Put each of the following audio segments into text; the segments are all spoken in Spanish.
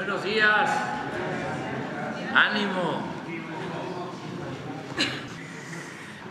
Buenos días. Ánimo.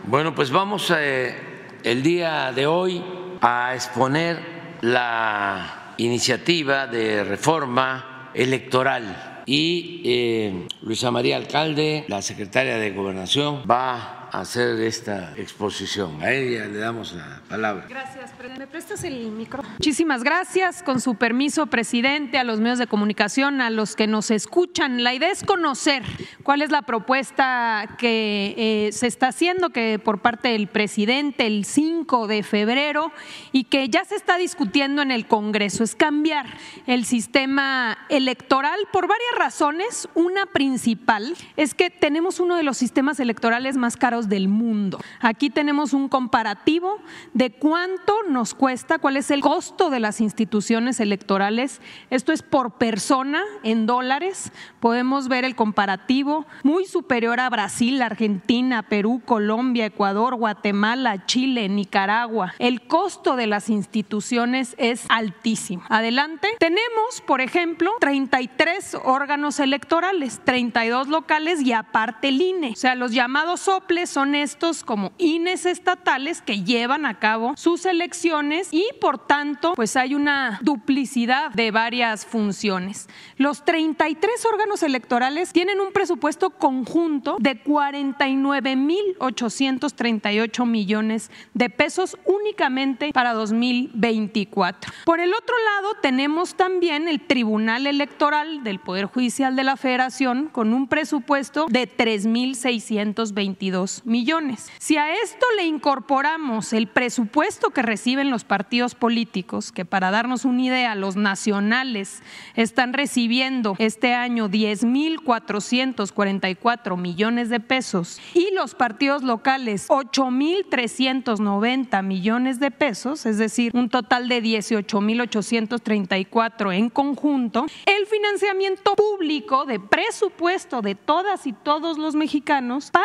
Bueno, pues vamos eh, el día de hoy a exponer la iniciativa de reforma electoral y eh, Luisa María Alcalde, la secretaria de Gobernación, va hacer esta exposición. A ella le damos la palabra. Gracias, presidente. ¿Me prestas el micrófono? Muchísimas gracias. Con su permiso, presidente, a los medios de comunicación, a los que nos escuchan. La idea es conocer cuál es la propuesta que eh, se está haciendo que por parte del presidente el 5 de febrero y que ya se está discutiendo en el Congreso. Es cambiar el sistema electoral por varias razones. Una principal es que tenemos uno de los sistemas electorales más caros del mundo. Aquí tenemos un comparativo de cuánto nos cuesta, cuál es el costo de las instituciones electorales. Esto es por persona en dólares. Podemos ver el comparativo muy superior a Brasil, Argentina, Perú, Colombia, Ecuador, Guatemala, Chile, Nicaragua. El costo de las instituciones es altísimo. Adelante. Tenemos, por ejemplo, 33 órganos electorales, 32 locales y aparte el INE. O sea, los llamados soples son estos como INES estatales que llevan a cabo sus elecciones y por tanto pues hay una duplicidad de varias funciones. Los 33 órganos electorales tienen un presupuesto conjunto de 49.838 millones de pesos únicamente para 2024. Por el otro lado tenemos también el Tribunal Electoral del Poder Judicial de la Federación con un presupuesto de 3.622 millones. Si a esto le incorporamos el presupuesto que reciben los partidos políticos, que para darnos una idea, los nacionales están recibiendo este año 10.444 millones de pesos y los partidos locales 8.390 millones de pesos, es decir, un total de 18.834 en conjunto, el financiamiento público de presupuesto de todas y todos los mexicanos para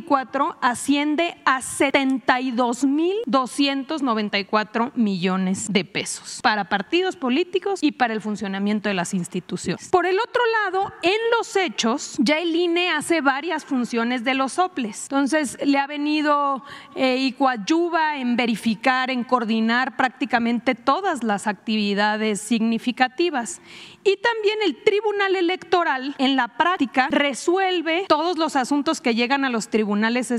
2024 asciende a 72.294 millones de pesos para partidos políticos y para el funcionamiento de las instituciones. Por el otro lado, en los hechos, ya el INE hace varias funciones de los soples. Entonces, le ha venido eh, y coadyuva en verificar, en coordinar prácticamente todas las actividades significativas. Y también el Tribunal Electoral, en la práctica, resuelve todos los asuntos que llegan a los tribunales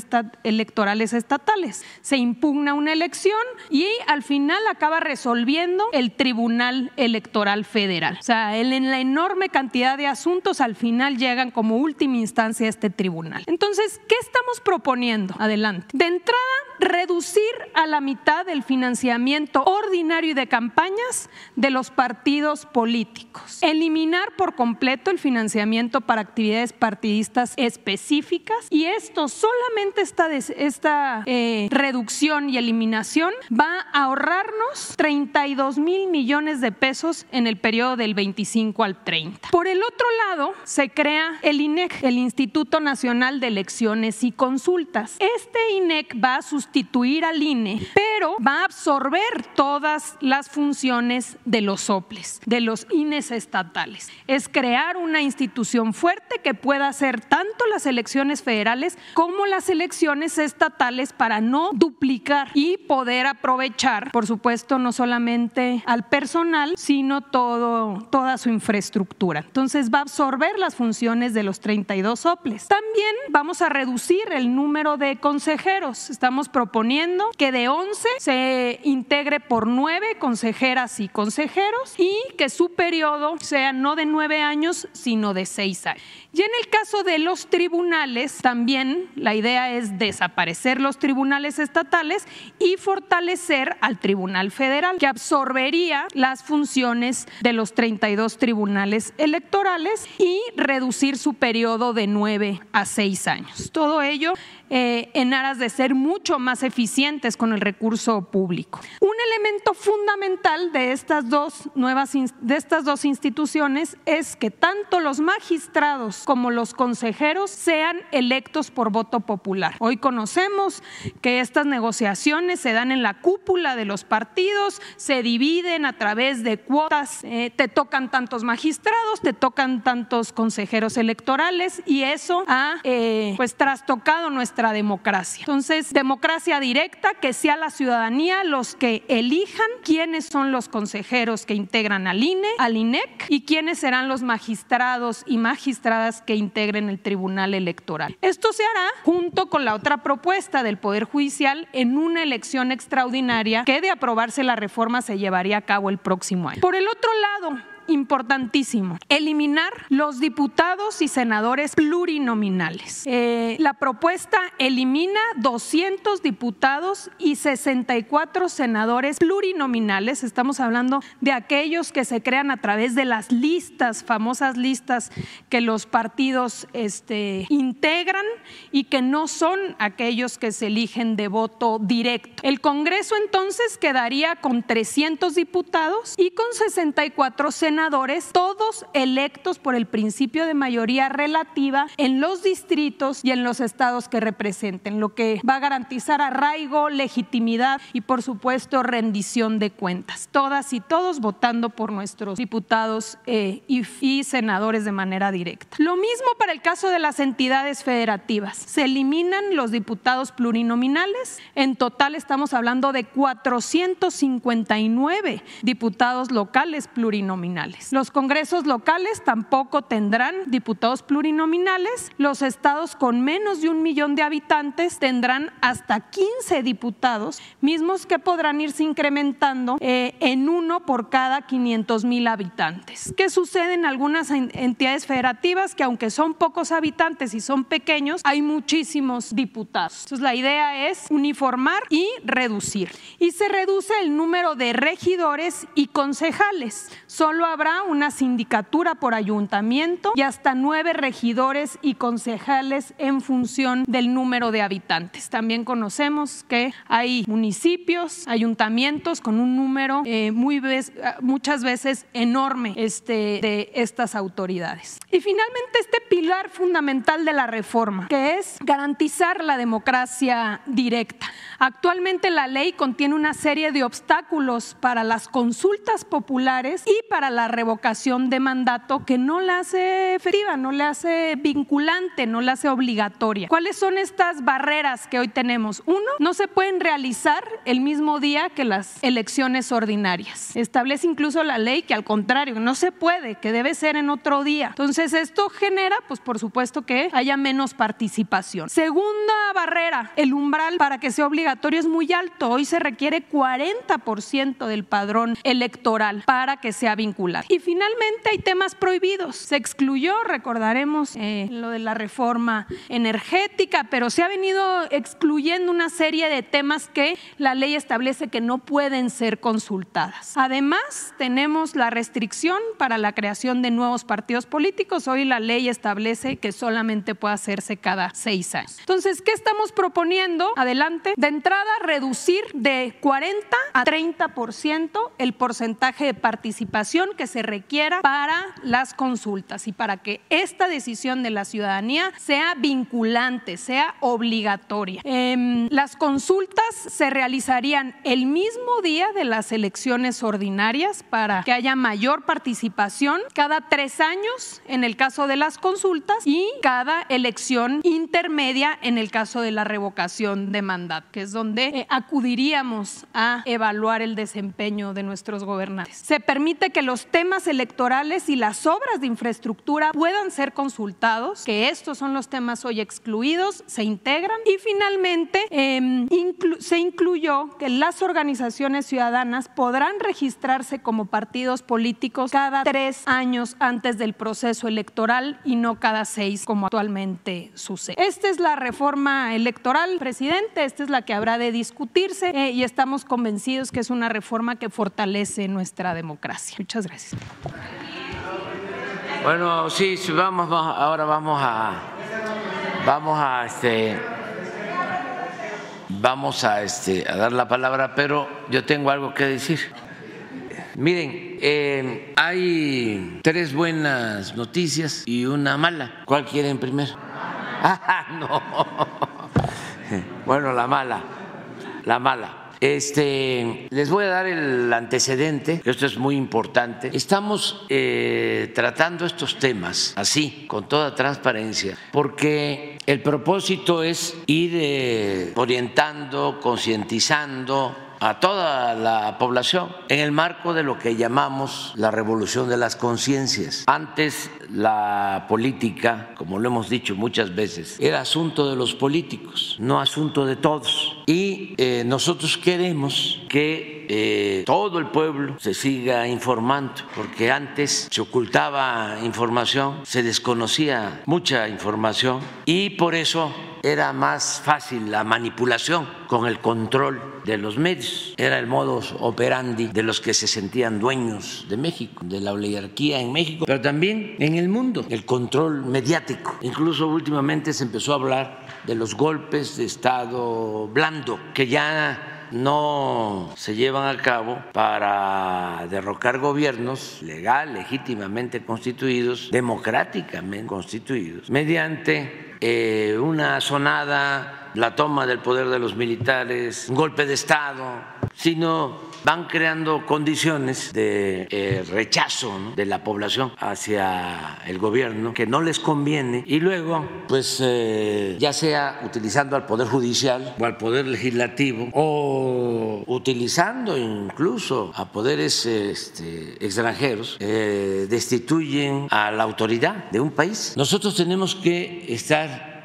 electorales estatales. Se impugna una elección y al final acaba resolviendo el Tribunal Electoral Federal. O sea, en la enorme cantidad de asuntos al final llegan como última instancia a este tribunal. Entonces, ¿qué estamos proponiendo? Adelante. De entrada, reducir a la mitad el financiamiento ordinario y de campañas de los partidos políticos. Eliminar por completo el financiamiento para actividades partidistas específicas y esto solamente esta, esta eh, reducción y eliminación va a ahorrarnos 32 mil millones de pesos en el periodo del 25 al 30. Por el otro lado, se crea el INEC, el Instituto Nacional de Elecciones y Consultas. Este INEC va a sustituir al INE, pero va a absorber todas las funciones de los soples, de los INES estatales. Es crear una institución fuerte que pueda hacer tanto las elecciones federales como las elecciones estatales para no duplicar y poder aprovechar, por supuesto, no solamente al personal, sino todo, toda su infraestructura. Entonces va a absorber las funciones de los 32 soples. También vamos a reducir el número de consejeros. Estamos proponiendo que de 11 se integre por 9 consejeras y consejeros y que su periodo sea no de 9 años, sino de 6 años. Y en el caso de los tribunales, también la idea es desaparecer los tribunales estatales y fortalecer al Tribunal Federal, que absorbería las funciones de los 32 tribunales electorales y reducir su periodo de 9 a 6 años. Todo ello eh, en aras de ser mucho más eficientes con el recurso público. Un elemento fundamental de estas dos nuevas de estas dos instituciones es que tanto los magistrados como los consejeros sean electos por voto popular. Hoy conocemos que estas negociaciones se dan en la cúpula de los partidos, se dividen a través de cuotas, eh, te tocan tantos magistrados, te tocan tantos consejeros electorales y eso ha eh, pues trastocado nuestra democracia. Entonces, democracia directa, que sea la ciudadanía los que elijan quiénes son los consejeros que integran al INE, al INEC y quiénes serán los magistrados y magistradas que integren el Tribunal Electoral. Esto se hará junto con la otra propuesta del Poder Judicial en una elección extraordinaria que de aprobarse la reforma se llevaría a cabo el próximo año. Por el otro lado, importantísimo, eliminar los diputados y senadores plurinominales. Eh, la propuesta elimina 200 diputados y 64 senadores plurinominales. Estamos hablando de aquellos que se crean a través de las listas, famosas listas que los partidos este, integran y que no son aquellos que se eligen de voto directo. El Congreso entonces quedaría con 300 diputados y con 64 senadores senadores, todos electos por el principio de mayoría relativa en los distritos y en los estados que representen, lo que va a garantizar arraigo, legitimidad y por supuesto rendición de cuentas. Todas y todos votando por nuestros diputados eh, y, y senadores de manera directa. Lo mismo para el caso de las entidades federativas. Se eliminan los diputados plurinominales. En total estamos hablando de 459 diputados locales plurinominales. Los congresos locales tampoco tendrán diputados plurinominales. Los estados con menos de un millón de habitantes tendrán hasta 15 diputados, mismos que podrán irse incrementando eh, en uno por cada 500 mil habitantes. ¿Qué sucede en algunas entidades federativas que aunque son pocos habitantes y son pequeños, hay muchísimos diputados? Entonces la idea es uniformar y reducir. Y se reduce el número de regidores y concejales. Solo habrá una sindicatura por ayuntamiento y hasta nueve regidores y concejales en función del número de habitantes. También conocemos que hay municipios, ayuntamientos con un número eh, muy muchas veces enorme este, de estas autoridades. Y finalmente este pilar fundamental de la reforma, que es garantizar la democracia directa. Actualmente la ley contiene una serie de obstáculos para las consultas populares y para la revocación de mandato que no la hace efectiva, no la hace vinculante, no la hace obligatoria. ¿Cuáles son estas barreras que hoy tenemos? Uno, no se pueden realizar el mismo día que las elecciones ordinarias. Establece incluso la ley que al contrario, no se puede, que debe ser en otro día. Entonces esto genera, pues por supuesto que haya menos participación. Segunda barrera, el umbral para que sea obligatorio es muy alto. Hoy se requiere 40% del padrón electoral para que sea vinculante. Y finalmente hay temas prohibidos. Se excluyó, recordaremos, eh, lo de la reforma energética, pero se ha venido excluyendo una serie de temas que la ley establece que no pueden ser consultadas. Además, tenemos la restricción para la creación de nuevos partidos políticos. Hoy la ley establece que solamente puede hacerse cada seis años. Entonces, ¿qué estamos proponiendo? Adelante. De entrada, reducir de 40 a 30% el porcentaje de participación que se requiera para las consultas y para que esta decisión de la ciudadanía sea vinculante, sea obligatoria. Em, las consultas se realizarían el mismo día de las elecciones ordinarias para que haya mayor participación cada tres años en el caso de las consultas y cada elección intermedia en el caso de la revocación de mandato, que es donde eh, acudiríamos a evaluar el desempeño de nuestros gobernantes. Se permite que los temas electorales y las obras de infraestructura puedan ser consultados, que estos son los temas hoy excluidos, se integran y finalmente em, se incluyó que las organizaciones ciudadanas podrán registrarse como partidos políticos cada tres años antes del proceso electoral y no cada seis como actualmente sucede. Esta es la reforma electoral, presidente, esta es la que habrá de discutirse eh, y estamos convencidos que es una reforma que fortalece nuestra democracia. Muchas gracias. Bueno, sí, vamos, ahora vamos a, vamos a, este, vamos a, este, a dar la palabra, pero yo tengo algo que decir. Miren, eh, hay tres buenas noticias y una mala. ¿Cuál quieren primero? Ah, no. Bueno, la mala, la mala. Este, les voy a dar el antecedente, esto es muy importante. Estamos eh, tratando estos temas así, con toda transparencia, porque el propósito es ir eh, orientando, concientizando a toda la población en el marco de lo que llamamos la revolución de las conciencias. Antes la política, como lo hemos dicho muchas veces, era asunto de los políticos, no asunto de todos. Y eh, nosotros queremos que eh, todo el pueblo se siga informando, porque antes se ocultaba información, se desconocía mucha información y por eso era más fácil la manipulación con el control de los medios. Era el modus operandi de los que se sentían dueños de México, de la oligarquía en México, pero también en el mundo, el control mediático. Incluso últimamente se empezó a hablar de los golpes de Estado blando, que ya no se llevan a cabo para derrocar gobiernos legal, legítimamente constituidos, democráticamente constituidos, mediante eh, una sonada, la toma del poder de los militares, un golpe de Estado, sino van creando condiciones de eh, rechazo de la población hacia el gobierno que no les conviene y luego, pues eh, ya sea utilizando al Poder Judicial o al Poder Legislativo o utilizando incluso a poderes este, extranjeros, eh, destituyen a la autoridad de un país. Nosotros tenemos que estar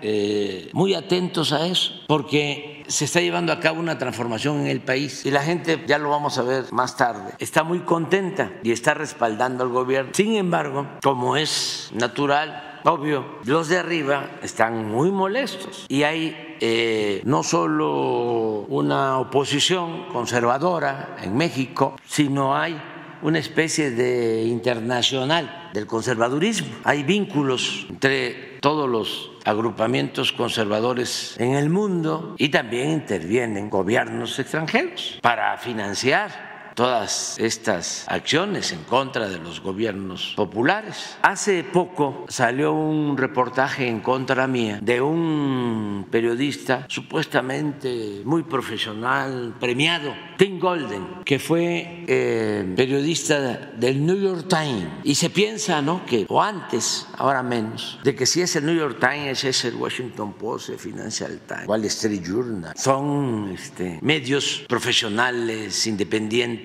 muy atentos a eso, porque se está llevando a cabo una transformación en el país y la gente, ya lo vamos a ver más tarde, está muy contenta y está respaldando al gobierno. Sin embargo, como es natural, obvio, los de arriba están muy molestos y hay eh, no solo una oposición conservadora en México, sino hay una especie de internacional del conservadurismo. Hay vínculos entre todos los agrupamientos conservadores en el mundo y también intervienen gobiernos extranjeros para financiar todas estas acciones en contra de los gobiernos populares. Hace poco salió un reportaje en contra mía de un periodista supuestamente muy profesional, premiado, Tim Golden, que fue eh, periodista del New York Times. Y se piensa, ¿no? Que, o antes, ahora menos, de que si es el New York Times, es el Washington Post, el Financial Times, Wall Street Journal. Son este, medios profesionales, independientes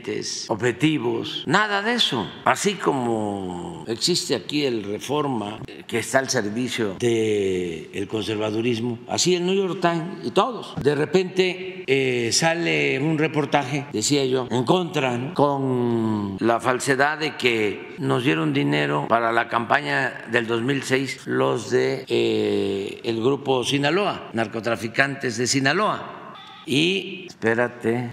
objetivos, nada de eso. Así como existe aquí el Reforma, que está al servicio del conservadurismo, así el New York Times y todos. De repente eh, sale un reportaje, decía yo, en contra, con la falsedad de que nos dieron dinero para la campaña del 2006 los de eh, el grupo Sinaloa, narcotraficantes de Sinaloa. Y espérate.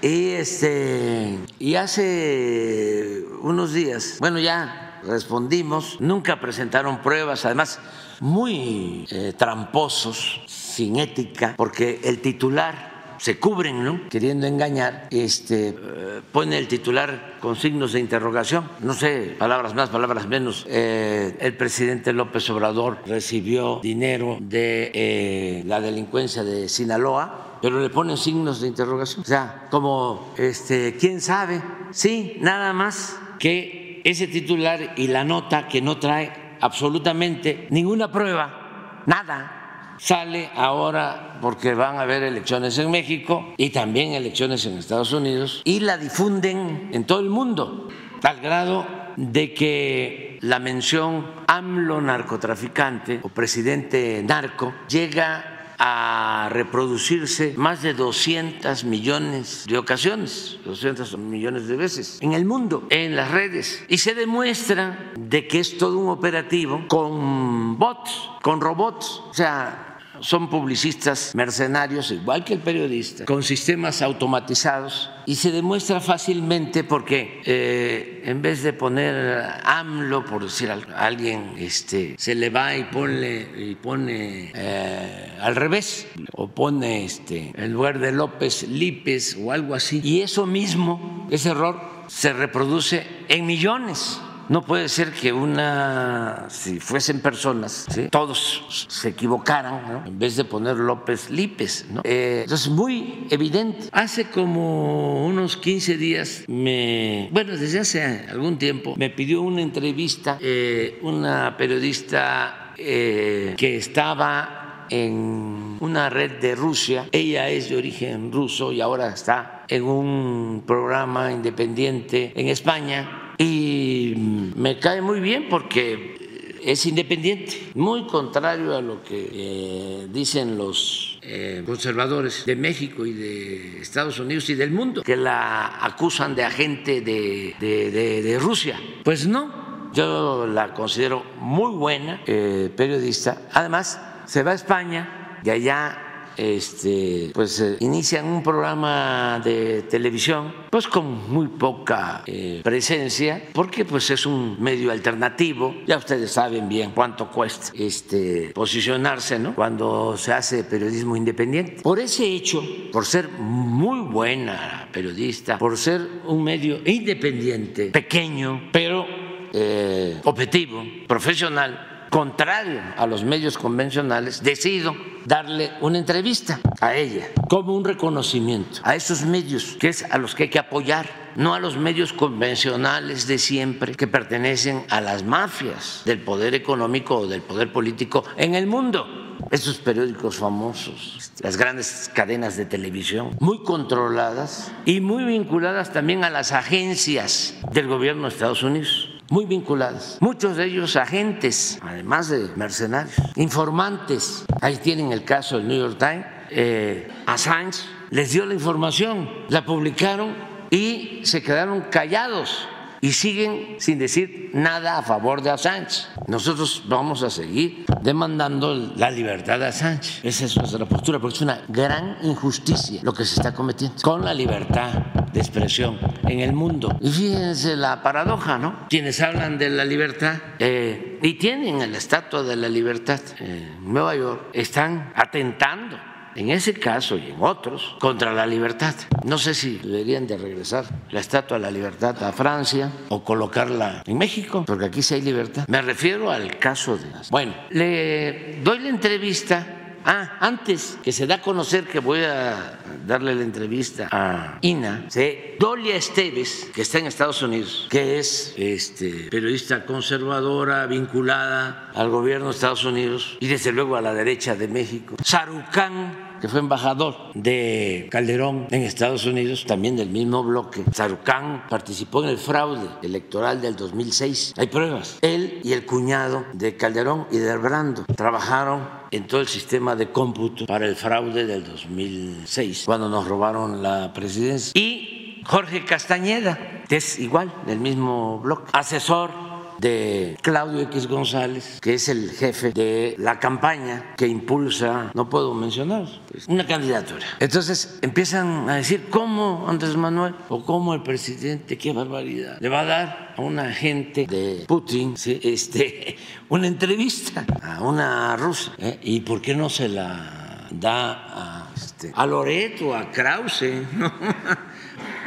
Y, este, y hace unos días, bueno, ya respondimos, nunca presentaron pruebas, además muy eh, tramposos, sin ética, porque el titular se cubren, ¿no? Queriendo engañar, este, eh, pone el titular con signos de interrogación. No sé, palabras más, palabras menos. Eh, el presidente López Obrador recibió dinero de la delincuencia de Sinaloa pero le ponen signos de interrogación. O sea, como, este, ¿quién sabe? Sí, nada más que ese titular y la nota que no trae absolutamente ninguna prueba, nada, sale ahora porque van a haber elecciones en México y también elecciones en Estados Unidos y la difunden en todo el mundo, al grado de que la mención AMLO narcotraficante o presidente narco llega a reproducirse más de 200 millones de ocasiones, 200 millones de veces en el mundo, en las redes. Y se demuestra de que es todo un operativo con bots, con robots. O sea, son publicistas mercenarios, igual que el periodista, con sistemas automatizados y se demuestra fácilmente porque eh, en vez de poner AMLO, por decir algo, alguien este, se le va y pone, y pone eh, al revés, o pone este, en lugar de López, Lípez o algo así. Y eso mismo, ese error, se reproduce en millones No puede ser que una, si fuesen personas, todos se equivocaran, en vez de poner López Lípez. ¿no? Eh, muy evidente. Hace como unos 15 días, me, bueno, desde hace algún tiempo, me pidió una entrevista eh, una periodista eh, que estaba en una red de Rusia. Ella es de origen ruso y ahora está en un programa independiente en España y me cae muy bien porque es independiente, muy contrario a lo que eh, dicen los eh, conservadores de México y de Estados Unidos y del mundo, que la acusan de agente de, de Rusia. Pues no, yo la considero muy buena eh, periodista. Además, se va a España y allá este, pues eh, inician un programa de televisión, pues con muy poca eh, presencia, porque pues es un medio alternativo. Ya ustedes saben bien cuánto cuesta este, posicionarse, ¿no? Cuando se hace periodismo independiente. Por ese hecho, por ser muy buena periodista, por ser un medio independiente, pequeño, pero eh, objetivo, profesional, contrario a los medios convencionales, decido darle una entrevista a ella como un reconocimiento a esos medios que es a los que hay que apoyar, no a los medios convencionales de siempre que pertenecen a las mafias del poder económico o del poder político en el mundo. Esos periódicos famosos, las grandes cadenas de televisión, muy controladas y muy vinculadas también a las agencias del gobierno de Estados Unidos muy vinculadas, muchos de ellos agentes, además de mercenarios, informantes. Ahí tienen el caso del New York Times. Eh, Assange les dio la información, la publicaron y se quedaron callados y siguen sin decir nada a favor de Assange. Nosotros vamos a seguir demandando la libertad de Assange. Esa es nuestra postura, porque es una gran injusticia lo que se está cometiendo con la libertad de expresión en el mundo. Y fíjense la paradoja, ¿no? Quienes hablan de la libertad eh, y tienen el estatua de la libertad en Nueva York están atentando en ese caso y en otros, contra la libertad. No sé si deberían de regresar la Estatua de la Libertad a Francia o colocarla en México, porque aquí sí hay libertad. Me refiero al caso de... Bueno, le doy la entrevista Ah, antes que se da a conocer que voy a darle la entrevista a Ina, ¿sí? Dolia Esteves, que está en Estados Unidos, que es este, periodista conservadora vinculada al gobierno de Estados Unidos y desde luego a la derecha de México. Sarucán que fue embajador de Calderón en Estados Unidos, también del mismo bloque. Sarucán participó en el fraude electoral del 2006. Hay pruebas. Él y el cuñado de Calderón y de Brando trabajaron en todo el sistema de cómputo para el fraude del 2006, cuando nos robaron la presidencia. Y Jorge Castañeda, que es igual, del mismo bloque, asesor de Claudio X González, que es el jefe de la campaña que impulsa, no puedo mencionar, pues, una candidatura. Entonces empiezan a decir cómo Andrés Manuel o cómo el presidente, qué barbaridad, le va a dar a una agente de Putin este, una entrevista a una rusa. ¿eh? ¿Y por qué no se la da a, este, a Loreto, a Krause?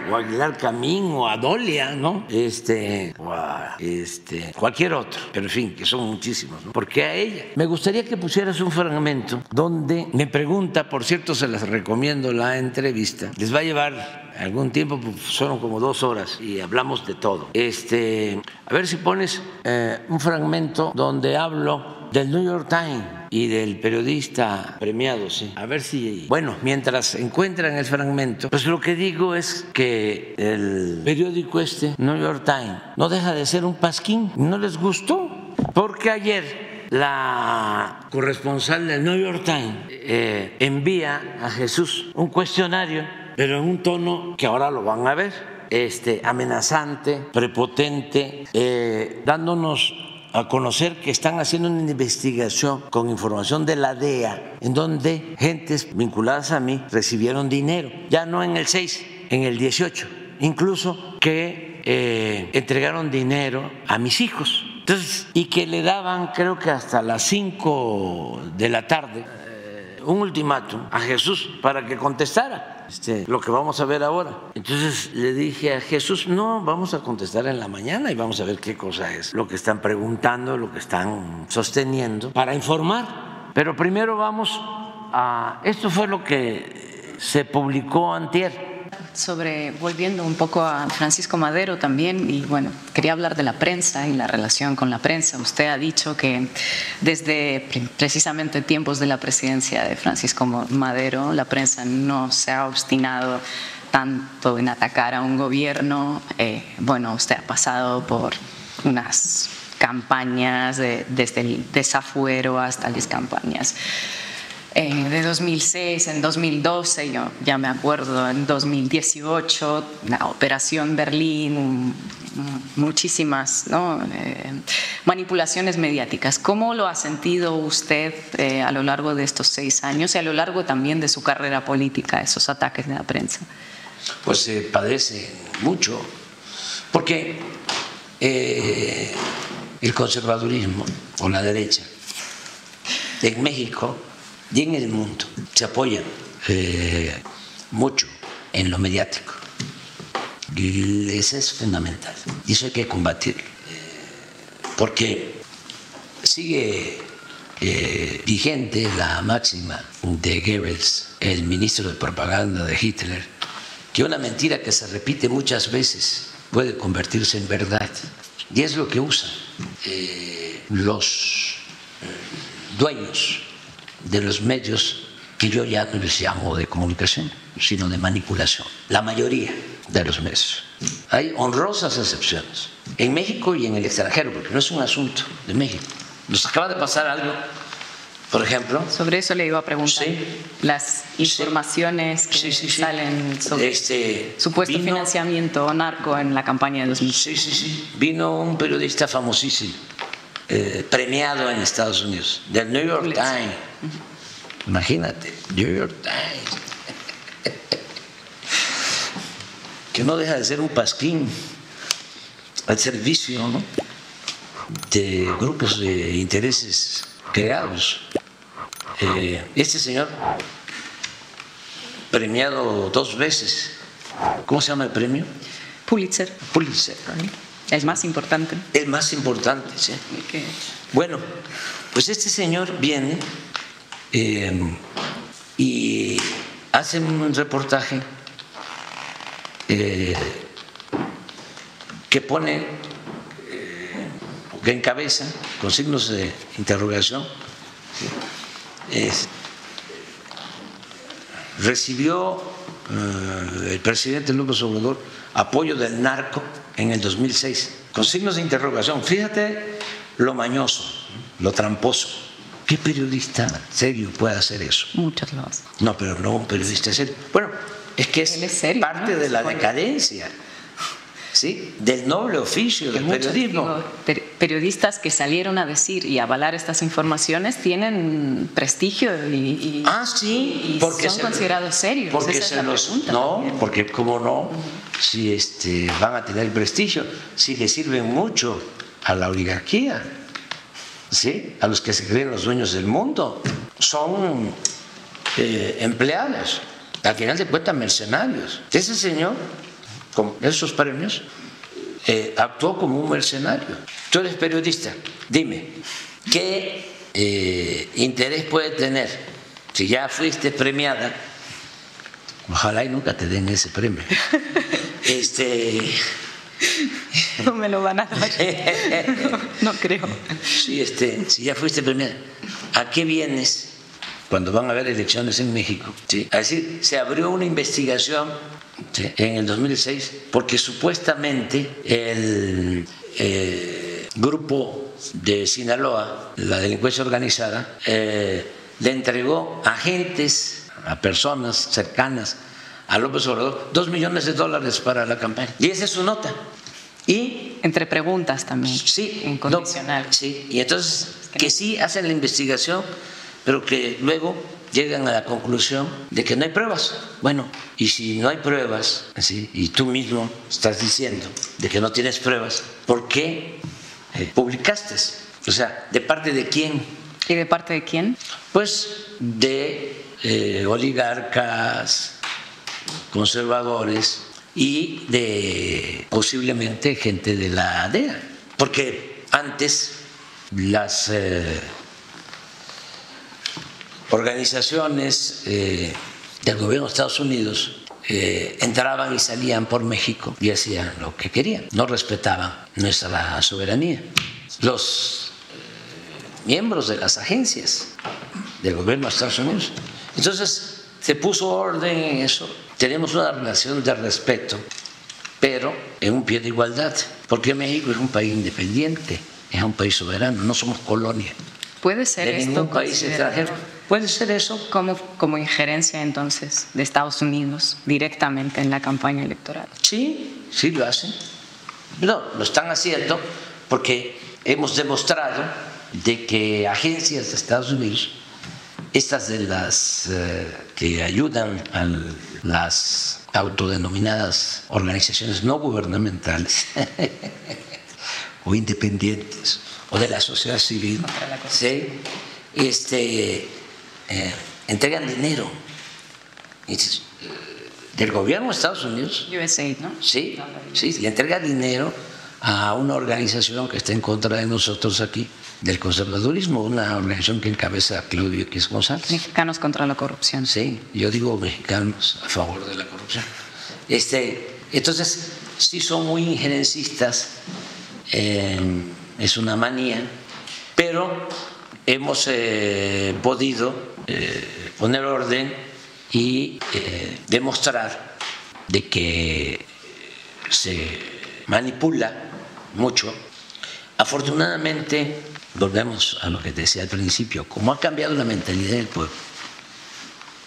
o Aguilar Camín o a Dolia, ¿no? Este, o a este, cualquier otro, pero en fin, que son muchísimos, ¿no? Porque a ella. Me gustaría que pusieras un fragmento donde me pregunta, por cierto, se las recomiendo la entrevista, les va a llevar algún tiempo, pues, son como dos horas y hablamos de todo. Este, a ver si pones eh, un fragmento donde hablo del New York Times y del periodista premiado, sí. A ver si, bueno, mientras encuentran el fragmento, pues lo que digo es que el periódico este, New York Times, no deja de ser un pasquín. No les gustó, porque ayer la corresponsal del New York Times eh, envía a Jesús un cuestionario, pero en un tono que ahora lo van a ver, este, amenazante, prepotente, eh, dándonos a conocer que están haciendo una investigación con información de la DEA, en donde gentes vinculadas a mí recibieron dinero, ya no en el 6, en el 18, incluso que eh, entregaron dinero a mis hijos. Entonces, y que le daban, creo que hasta las 5 de la tarde, eh, un ultimátum a Jesús para que contestara este, lo que vamos a ver ahora. Entonces le dije a Jesús, no, vamos a contestar en la mañana y vamos a ver qué cosa es lo que están preguntando, lo que están sosteniendo, para informar. Pero primero vamos a... Esto fue lo que se publicó antier sobre, volviendo un poco a Francisco Madero también, y bueno, quería hablar de la prensa y la relación con la prensa. Usted ha dicho que desde precisamente tiempos de la presidencia de Francisco Madero, la prensa no se ha obstinado tanto en atacar a un gobierno. Eh, bueno, usted ha pasado por unas campañas desde el desafuero hasta las campañas eh, de 2006, en 2012, yo ya me acuerdo, en 2018, la Operación Berlín, muchísimas eh, manipulaciones mediáticas. ¿Cómo lo ha sentido usted eh, a lo largo de estos seis años y a lo largo también de su carrera política, esos ataques de la prensa? Pues se padece mucho, porque el conservadurismo o la derecha en México y en el mundo se apoyan eh, mucho en lo mediático. Y eso es fundamental. Y eso hay que combatir. Eh, porque sigue eh, vigente la máxima de Goebbels, el ministro de propaganda de Hitler, que una mentira que se repite muchas veces puede convertirse en verdad. Y es lo que usan los dueños de los medios que yo ya no les llamo de comunicación, sino de manipulación. La mayoría de los medios. Hay honrosas excepciones en México y en el extranjero, porque no es un asunto de México. Nos acaba de pasar algo, por ejemplo. Sobre eso le iba a preguntar. Las informaciones que salen sobre este, supuesto financiamiento narco en la campaña de 2000. Sí, sí, sí. Vino un periodista famosísimo eh, premiado en Estados Unidos, del New York Times. Imagínate, New York Times. que no deja de ser un pasquín al servicio de grupos de intereses creados. Eh, este señor, premiado dos veces, ¿cómo se llama el premio? Pulitzer. Pulitzer. El más importante. El más importante, sí. Bueno, pues este señor viene eh, y hace un reportaje eh, que pone, eh, que encabeza con signos de interrogación, recibió el presidente López Obrador apoyo del narco en el 2006, con signos de interrogación. Fíjate lo mañoso, lo tramposo. ¿Qué periodista serio puede hacer eso? Muchas gracias. No, pero no un periodista serio. Bueno, es que es, parte de la decadencia. ¿Sí? del noble oficio del periodismo. periodistas que salieron a decir y avalar estas informaciones tienen prestigio y, ah, sí, porque son considerados serios. Porque se los, no, porque como no, si este, van a tener prestigio, si le sirven mucho a la oligarquía, ¿sí? a los que se creen los dueños del mundo, son eh, empleados, al final de cuentas mercenarios. Ese señor, con esos premios, eh, actuó como un mercenario. Tú eres periodista, dime, ¿qué eh, interés puede tener si ya fuiste premiada? Ojalá y nunca te den ese premio. Este. No me lo van a dar. No, creo. Sí, este, si ya fuiste premiada, ¿a qué vienes cuando van a haber elecciones en México? ¿Sí? A decir, se abrió una investigación en el 2006 porque supuestamente el eh, grupo de Sinaloa, la delincuencia organizada, eh, le entregó agentes a personas cercanas a López Obrador dos millones de dólares para la campaña. Y esa es su nota. Y entre preguntas también. Sí, incondicional. sí, y entonces que sí hacen la investigación, pero que luego llegan a la conclusión de que no hay pruebas. Bueno, y si no hay pruebas, ¿sí? y tú mismo estás diciendo de que no tienes pruebas, ¿por qué eh, publicaste? O sea, ¿de parte de quién? ¿Y de parte de quién? Pues de eh, oligarcas, conservadores y de posiblemente gente de la DEA, porque antes las eh, organizaciones eh, del gobierno de Estados Unidos eh, entraban y salían por México y hacían lo que querían, no respetaban nuestra soberanía. Los miembros de las agencias del gobierno de Estados Unidos. Entonces se puso orden en eso. Tenemos una relación de respeto, pero en un pie de igualdad, porque México es un país independiente, es un país soberano, no somos colonia. ¿Puede ser de esto ningún país extranjero. ¿Puede ser eso? Como, como injerencia entonces de Estados Unidos directamente en la campaña electoral. Sí, sí lo hacen. No, lo están haciendo porque hemos demostrado de que agencias de Estados Unidos, estas de las eh, que ayudan a las autodenominadas organizaciones no gubernamentales o independientes o de la sociedad civil, ¿sí? este, eh, entregan dinero eh, del gobierno de Estados Unidos. USAID, ¿no? Sí, sí, le entrega dinero a una organización que está en contra de nosotros aquí, del conservadurismo, una organización que encabeza Claudio X González. Mexicanos contra la corrupción. Sí, yo digo mexicanos a favor de la corrupción. Este, entonces, sí son muy injerencistas, eh, es una manía, pero hemos eh, podido eh, poner orden y eh, demostrar de que se manipula mucho. Afortunadamente, volvemos a lo que decía al principio, como ha cambiado la mentalidad del pueblo.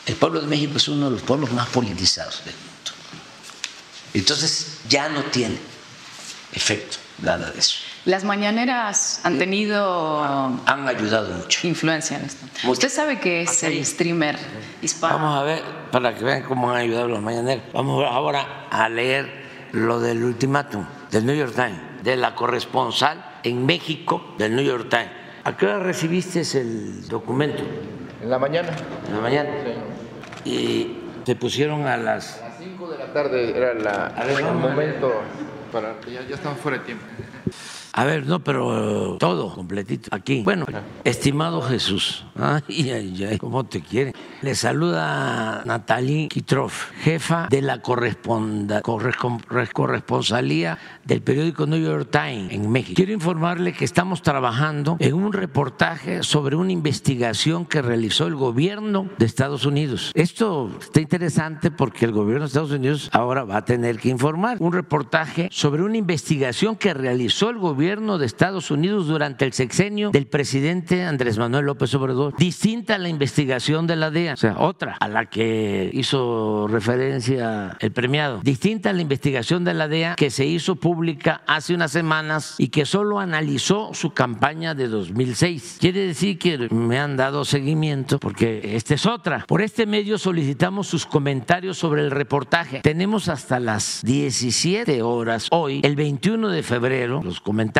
El pueblo de México es uno de los pueblos más politizados del mundo. Entonces ya no tiene efecto nada de eso. Las mañaneras han tenido Han ayudado mucho. influencia en esto. Mucho. Usted sabe que es el streamer hispano. Vamos a ver, para que vean cómo han ayudado los mañaneros. Vamos ahora a leer lo del ultimátum del New York Times, de la corresponsal en México del New York Times. ¿A qué hora recibiste el documento? En la mañana, En la mañana. Y te pusieron a las... a las 5 de la tarde era la- ver, el momento para ya, ya estamos fuera de tiempo. A ver, no, pero todo completito aquí. Bueno, estimado Jesús, ay, ay, ay, cómo te quiere. Le saluda Natalie Kitrov, jefa de la corresponsalía del periódico New York Times en México. Quiero informarle que estamos trabajando en un reportaje sobre una investigación que realizó el gobierno de Estados Unidos. Esto está interesante porque el gobierno de Estados Unidos ahora va a tener que informar un reportaje sobre una investigación que realizó el gobierno de Estados Unidos durante el sexenio del presidente Andrés Manuel López Obrador, distinta a la investigación de la DEA, o sea, otra a la que hizo referencia el premiado, distinta a la investigación de la DEA que se hizo pública hace unas semanas y que solo analizó su campaña de 2006. Quiere decir que me han dado seguimiento porque esta es otra. Por este medio solicitamos sus comentarios sobre el reportaje. Tenemos hasta las 17 horas hoy, el 21 de febrero, los comentarios,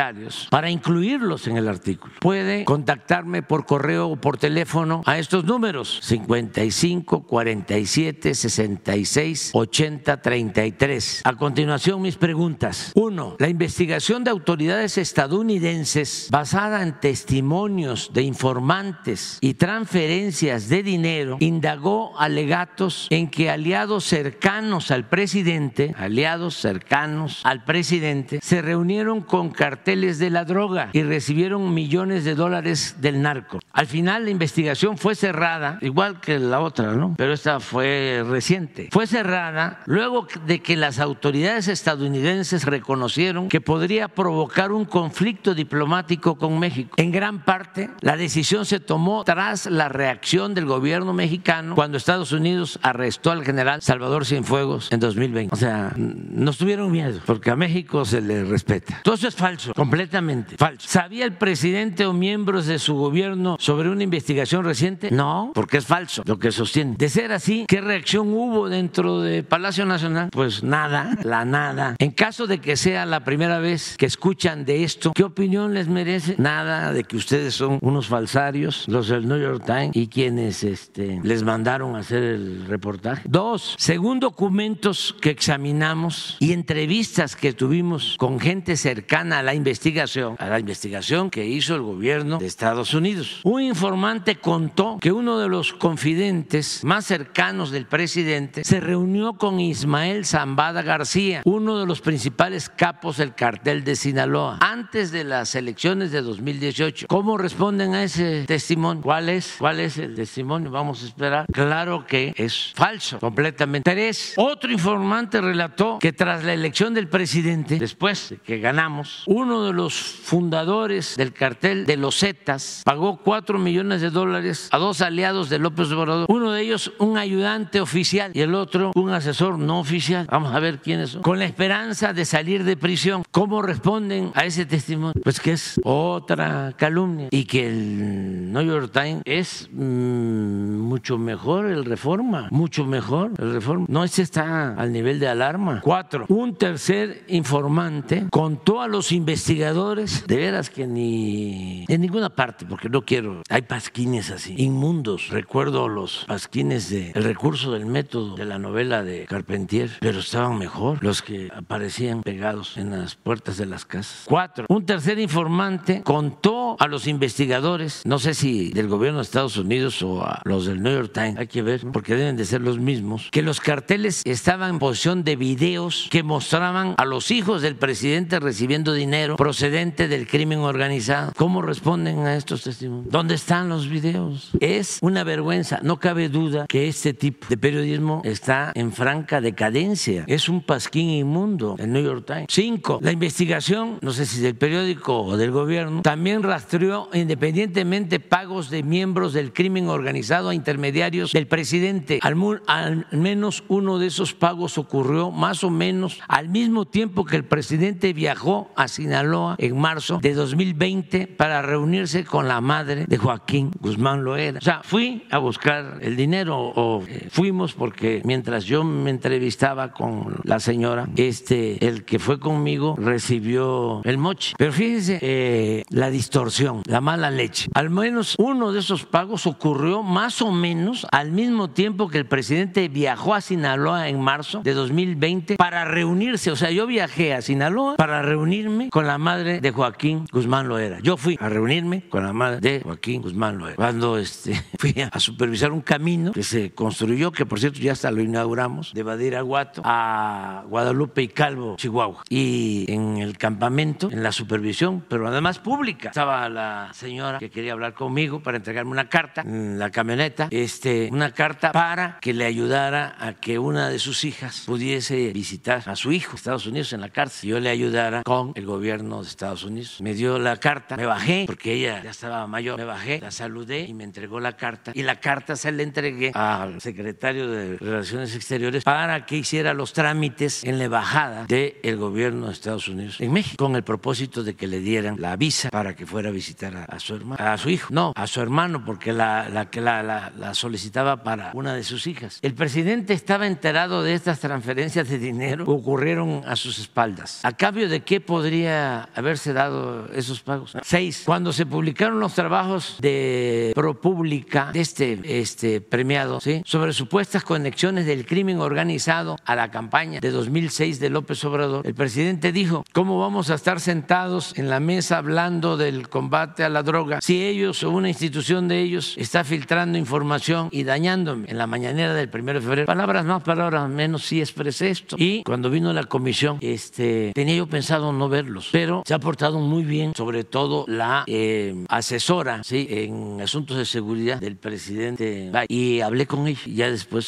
para incluirlos en el artículo. Puede contactarme por correo o por teléfono a estos números 55 47 66 80 33. A continuación, mis preguntas. Uno, la investigación de autoridades estadounidenses basada en testimonios de informantes y transferencias de dinero indagó alegatos en que aliados cercanos al presidente, aliados cercanos al presidente, se reunieron con carteles de la droga y recibieron millones de dólares del narco. Al final la investigación fue cerrada, igual que la otra, ¿no? Pero esta fue reciente. Fue cerrada luego de que las autoridades estadounidenses reconocieron que podría provocar un conflicto diplomático con México. En gran parte, la decisión se tomó tras la reacción del gobierno mexicano cuando Estados Unidos arrestó al general Salvador Cienfuegos en 2020. O sea, no tuvieron miedo, porque a México se le respeta. Todo eso es falso, completamente falso. ¿Sabía el presidente o miembros de su gobierno sobre una investigación reciente? No, porque es falso lo que sostiene. De ser así, ¿qué reacción hubo dentro de Palacio Nacional? Pues nada, la nada. En caso de que sea la primera vez que escuchan de esto, ¿qué opinión les merece? Nada de que ustedes son unos falsarios, los del New York Times y quienes este, les mandaron a hacer el reportaje. Dos, según documentos que examinamos y entrevistas que tuvimos con gente cercana a la investigación, a la investigación que hizo el gobierno de Estados Unidos, un informante contó que uno de los confidentes más cercanos del presidente se reunió con Ismael Zambada García, uno de los principales capos del cartel de Sinaloa, antes de las elecciones de 2018. ¿Cómo responden a ese testimonio? ¿Cuál es? ¿Cuál es el testimonio? Vamos a esperar. Claro que es falso, completamente. Tres, otro informante relató que tras la elección del presidente, después de que ganamos, uno de los fundadores del cartel de los Zetas pagó cuatro millones de dólares a dos aliados de López Obrador. Uno de ellos un ayudante oficial y el otro un asesor no oficial. Vamos a ver quiénes son. Con la esperanza de salir de prisión. ¿Cómo responden a ese testimonio? Pues que es otra calumnia y que el New York Times es mm, mucho mejor el Reforma, mucho mejor el Reforma. No, ese está al nivel de alarma. Cuatro, un tercer informante contó a los investigadores, de veras que ni en ninguna parte, porque no quiero, hay pasquines así, inmundos. Recuerdo los pasquines de El recurso del método de la novela de Carpentier, pero estaban mejor los que aparecían pegados en las puertas de las casas. Cuatro, un tercer informante contó a los investigadores, no sé si del gobierno de Estados Unidos o a los del New York Times, hay que ver, porque deben de ser los mismos, que los carteles estaban en posición de videos que mostraban a los hijos del presidente recibiendo dinero procedente del crimen organizado. ¿Cómo responden a estos testimonios? ¿Dónde están los videos? Es una vergüenza. No cabe duda que este tipo de periodismo está en franca decadencia. Es un pasquín inmundo, el New York Times. Cinco, la investigación, no sé si del periódico o del gobierno, también rastreó independientemente pagos de miembros del crimen organizado a intermediarios del presidente. Al, al menos uno de esos pagos ocurrió más o menos al mismo tiempo que el presidente viajó a Sinaloa en marzo de 2020 para reunirse con la madre de Joaquín Guzmán Loera. O sea, fui a buscar el dinero o eh, fuimos porque mientras yo me entrevistaba con la señora, este, el que fue conmigo recibió el moche. Pero fíjense eh, la distorsión, la mala leche. Al menos uno de esos pagos ocurrió más o menos al mismo tiempo que el presidente viajó a Sinaloa en marzo de 2020 para reunirse. O sea, yo viajé a Sinaloa para reunirme con la madre de Joaquín Guzmán Loera. Yo fui a reunirme con la madre de Joaquín Guzmán Loera. Cuando este, fui a supervisar un camino que se construyó, que por cierto ya hasta lo inauguramos, de Badiraguato a Guadalupe y Calvo, Chihuahua. Y en el campamento, en la supervisión, pero además pública, estaba la señora que quería hablar conmigo para entregarme una carta en la camioneta, este, una carta para que le ayudara a que una de sus hijas pudiese visitar a su hijo, Estados Unidos, en la cárcel. Yo le ayudara con el gobierno de Estados Unidos. Me dio la carta, me bajé, porque ella ya estaba mayor, me bajé, la saludé y me entregó la carta. Y la carta se la entregué al secretario de Relaciones Exteriores para que hiciera los trámites en la embajada del gobierno de Estados Unidos en México, con el propósito de que le dieran la visa para que fuera a visitar a, a su hermano, a su hijo, no, a su hermano, porque la, la, la, la solicitaba para una de sus hijas. El presidente estaba enterado de estas transferencias de dinero que ocurrieron a sus espaldas. ¿A cambio de qué podría haberse dado esos pagos? Seis, cuando se publicaron los trabajos de ProPublica, de este, este premiado, ¿sí? sobre supuestas conexiones del crimen organizado a la campaña de 2006 de López Obrador, el presidente dijo, ¿cómo vamos a estar sentados en la mesa hablando del combate a la droga si ellos o una institución de ellos está filtrando información y dañándome? En la mañanera del primero de febrero, palabras más, palabras menos, sí expresé esto. Y cuando vino la comisión, este, tenía yo pensado no verlos, pero se ha portado muy bien, sobre todo la eh, asesora ¿sí? en asuntos de seguridad del presidente. Y hablé con ella y ya después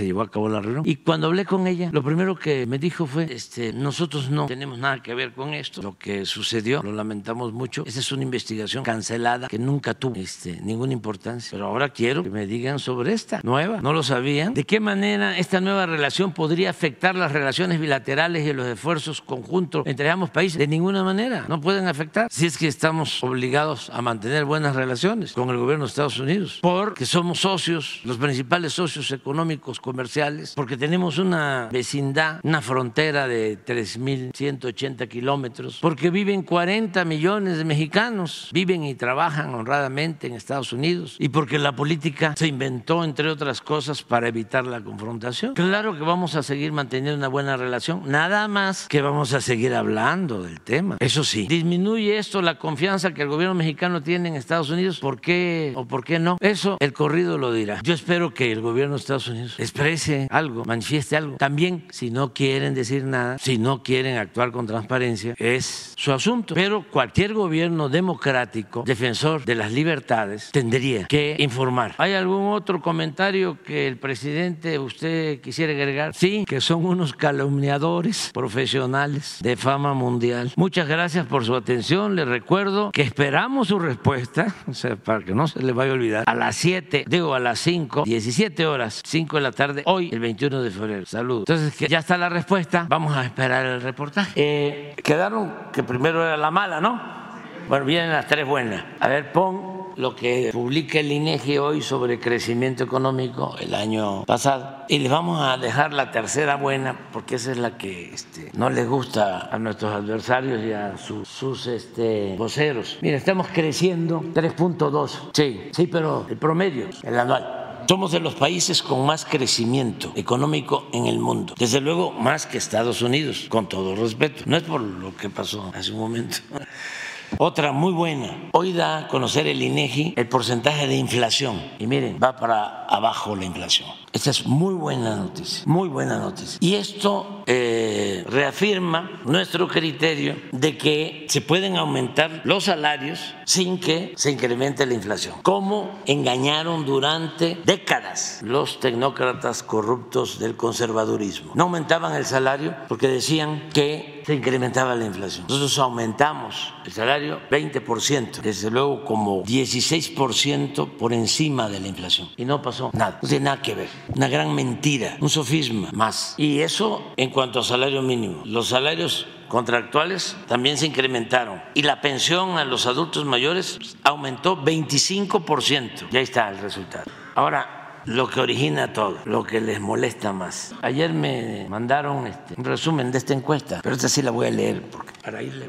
se llevó a cabo la reunión. Y cuando hablé con ella, lo primero que me dijo fue, este, nosotros no tenemos nada que ver con esto. Lo que sucedió, lo lamentamos mucho. Esa es una investigación cancelada que nunca tuvo este, ninguna importancia. Pero ahora quiero que me digan sobre esta nueva. ¿No lo sabían? ¿De qué manera esta nueva relación podría afectar las relaciones bilaterales y los esfuerzos conjuntos entre ambos países? De ninguna manera. No pueden afectar. Si es que estamos obligados a mantener buenas relaciones con el gobierno de Estados Unidos. Porque somos socios, los principales socios económicos, comerciales, porque tenemos una vecindad, una frontera de 3.180 kilómetros, porque viven 40 millones de mexicanos, viven y trabajan honradamente en Estados Unidos, y porque la política se inventó, entre otras cosas, para evitar la confrontación. Claro que vamos a seguir manteniendo una buena relación, nada más que vamos a seguir hablando del tema. Eso sí, disminuye esto la confianza que el gobierno mexicano tiene en Estados Unidos, ¿por qué o por qué no? Eso el corrido lo dirá. Yo espero que el gobierno de Estados Unidos exprese algo, manifieste algo. También, si no quieren decir nada, si no quieren actuar con transparencia, es su asunto. Pero cualquier gobierno democrático, defensor de las libertades, tendría que informar. ¿Hay algún otro comentario que el presidente usted quisiera agregar? Sí, que son unos calumniadores profesionales de fama mundial. Muchas gracias por su atención. Les recuerdo que esperamos su respuesta, o sea, para que no se le vaya a olvidar, a las 7, digo a las 5, 17 horas, 5 de la tarde, hoy, el 21 de febrero. Saludos. Entonces, que ya está la respuesta, vamos a esperar el reportaje. Eh, quedaron que primero era la mala, ¿no? Bueno, vienen las tres buenas. A ver, pon lo que publica el INEGI hoy sobre crecimiento económico el año pasado. Y les vamos a dejar la tercera buena, porque esa es la que este, no les gusta a nuestros adversarios y a sus, sus este, voceros. Mira, estamos creciendo 3.2. Sí, sí, pero el promedio, el anual. Somos de los países con más crecimiento económico en el mundo. Desde luego, más que Estados Unidos, con todo respeto. No es por lo que pasó hace un momento. Otra muy buena. Hoy da a conocer el INEGI el porcentaje de inflación. Y miren, va para abajo la inflación. Esta es muy buena noticia, muy buena noticia. Y esto eh, reafirma nuestro criterio de que se pueden aumentar los salarios sin que se incremente la inflación. Como engañaron durante décadas los tecnócratas corruptos del conservadurismo. No aumentaban el salario porque decían que se incrementaba la inflación. Nosotros aumentamos el salario 20%, desde luego como 16% por encima de la inflación. Y no pasó nada, no tiene nada que ver una gran mentira, un sofisma más. Y eso en cuanto a salario mínimo. Los salarios contractuales también se incrementaron y la pensión a los adultos mayores aumentó 25%. Ya está el resultado. Ahora, lo que origina todo, lo que les molesta más. Ayer me mandaron este, un resumen de esta encuesta, pero esta sí la voy a leer porque para irle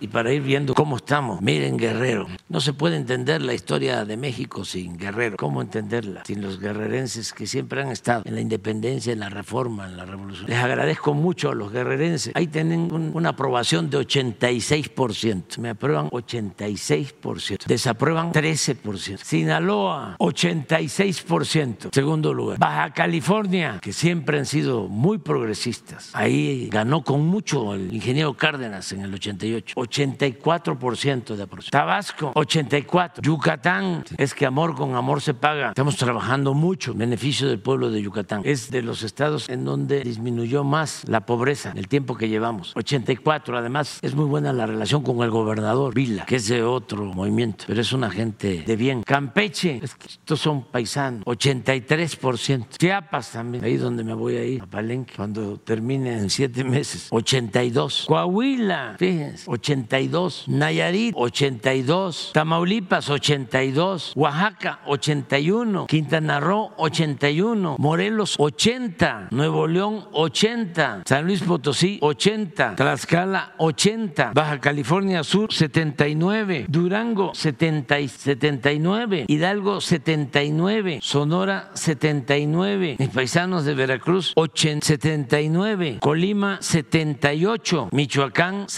y para ir viendo cómo estamos. Miren, Guerrero, no se puede entender la historia de México sin Guerrero. ¿Cómo entenderla? Sin los guerrerenses que siempre han estado en la independencia, en la reforma, en la revolución. Les agradezco mucho a los guerrerenses. Ahí tienen una aprobación de 86%. Me aprueban 86%. Desaprueban 13%. Sinaloa, 86%. Segundo lugar. Baja California, que siempre han sido muy progresistas. Ahí ganó con mucho el ingeniero Cárdenas en el 88. 84% de aprobación. Tabasco, 84. Yucatán, es que amor con amor se paga. Estamos trabajando mucho en beneficio del pueblo de Yucatán. Es de los estados en donde disminuyó más la pobreza en el tiempo que llevamos. 84. Además, es muy buena la relación con el gobernador Vila, que es de otro movimiento, pero es una gente de bien. Campeche, es que estos son paisanos. 83%. Chiapas también, ahí donde me voy a ir, a Palenque, cuando termine en siete meses. 82. Coahuila, fíjense, 82. Nayarit, 82. Tamaulipas, 82. Oaxaca, 81. Quintana Roo, 81. Morelos, 80. Nuevo León, 80. San Luis Potosí, 80. Tlaxcala, 80. Baja California Sur, 79. Durango, 70, 79. Hidalgo, 79. Sonora, 79. Mis paisanos de Veracruz, 80, 79. Colima, 78. Michoacán,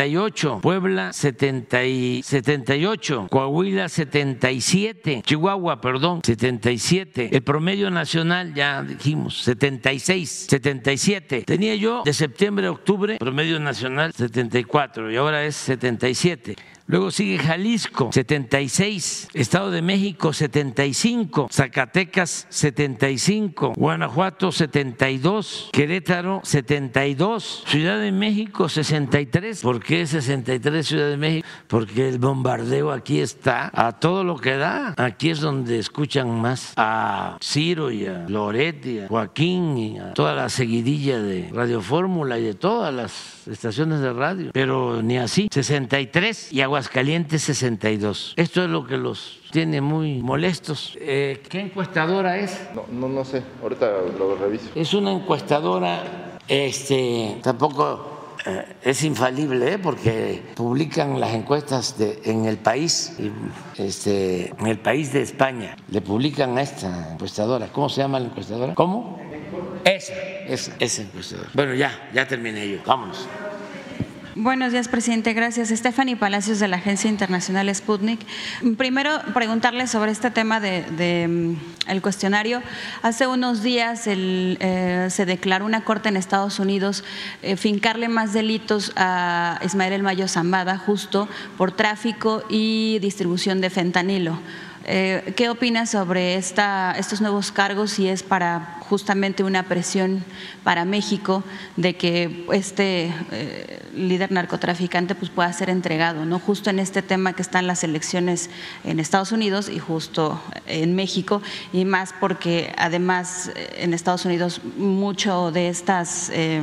78. Puebla, 70 y 78. Coahuila, 77. Chihuahua, perdón, 77. El promedio nacional, ya dijimos, 76. 77. Tenía yo de septiembre a octubre, promedio nacional, 74. Y ahora es 77. Luego sigue Jalisco, 76. Estado de México, 75. Zacatecas, 75. Guanajuato, 72. Querétaro, 72. Ciudad de México, 63. ¿Por qué 63 Ciudad de México? Porque el bombardeo aquí está a todo lo que da. Aquí es donde escuchan más a Ciro y a Loretti, a Joaquín y a toda la seguidilla de Radio Fórmula y de todas las estaciones de radio. Pero ni así. 63 y Aguascalientes 62. Esto es lo que los tiene muy molestos. Eh, ¿Qué encuestadora es? No, no, no sé, ahorita lo reviso. Es una encuestadora, este, tampoco eh, es infalible, ¿eh? porque publican las encuestas de, en el país, este, en el país de España, le publican a esta encuestadora. ¿Cómo se llama la encuestadora? ¿Cómo? Esa, esa, esa encuestadora. Bueno, ya, ya terminé yo. Vámonos. Buenos días, presidente. Gracias. Stephanie Palacios de la Agencia Internacional Sputnik. Primero, preguntarle sobre este tema del de, mm, el cuestionario. Hace unos días el, eh, se declaró una corte en Estados Unidos eh, fincarle más delitos a Ismael El Mayo Zambada justo por tráfico y distribución de fentanilo. Eh, ¿Qué opina sobre esta, estos nuevos cargos si es para justamente una presión para México de que este eh, líder narcotraficante pues, pueda ser entregado, ¿no? Justo en este tema que están las elecciones en Estados Unidos y justo en México, y más porque además eh, en Estados Unidos mucho de estas, eh,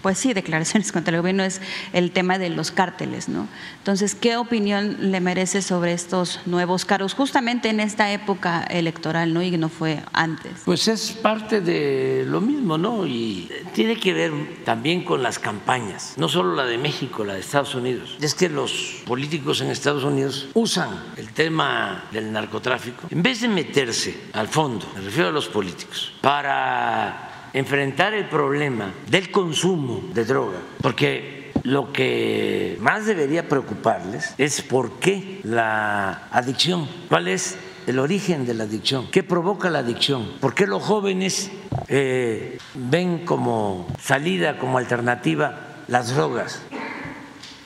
pues sí, declaraciones contra el gobierno es el tema de los cárteles, ¿no? Entonces, ¿qué opinión le merece sobre estos nuevos cargos, justamente en esta época electoral, ¿no? Y no fue antes. Pues es parte de lo mismo, ¿no? Y tiene que ver también con las campañas, no solo la de México, la de Estados Unidos. Es que los políticos en Estados Unidos usan el tema del narcotráfico, en vez de meterse al fondo, me refiero a los políticos, para enfrentar el problema del consumo de droga, porque lo que más debería preocuparles es por qué la adicción, cuál es el origen de la adicción, qué provoca la adicción, por qué los jóvenes eh, ven como salida, como alternativa las drogas.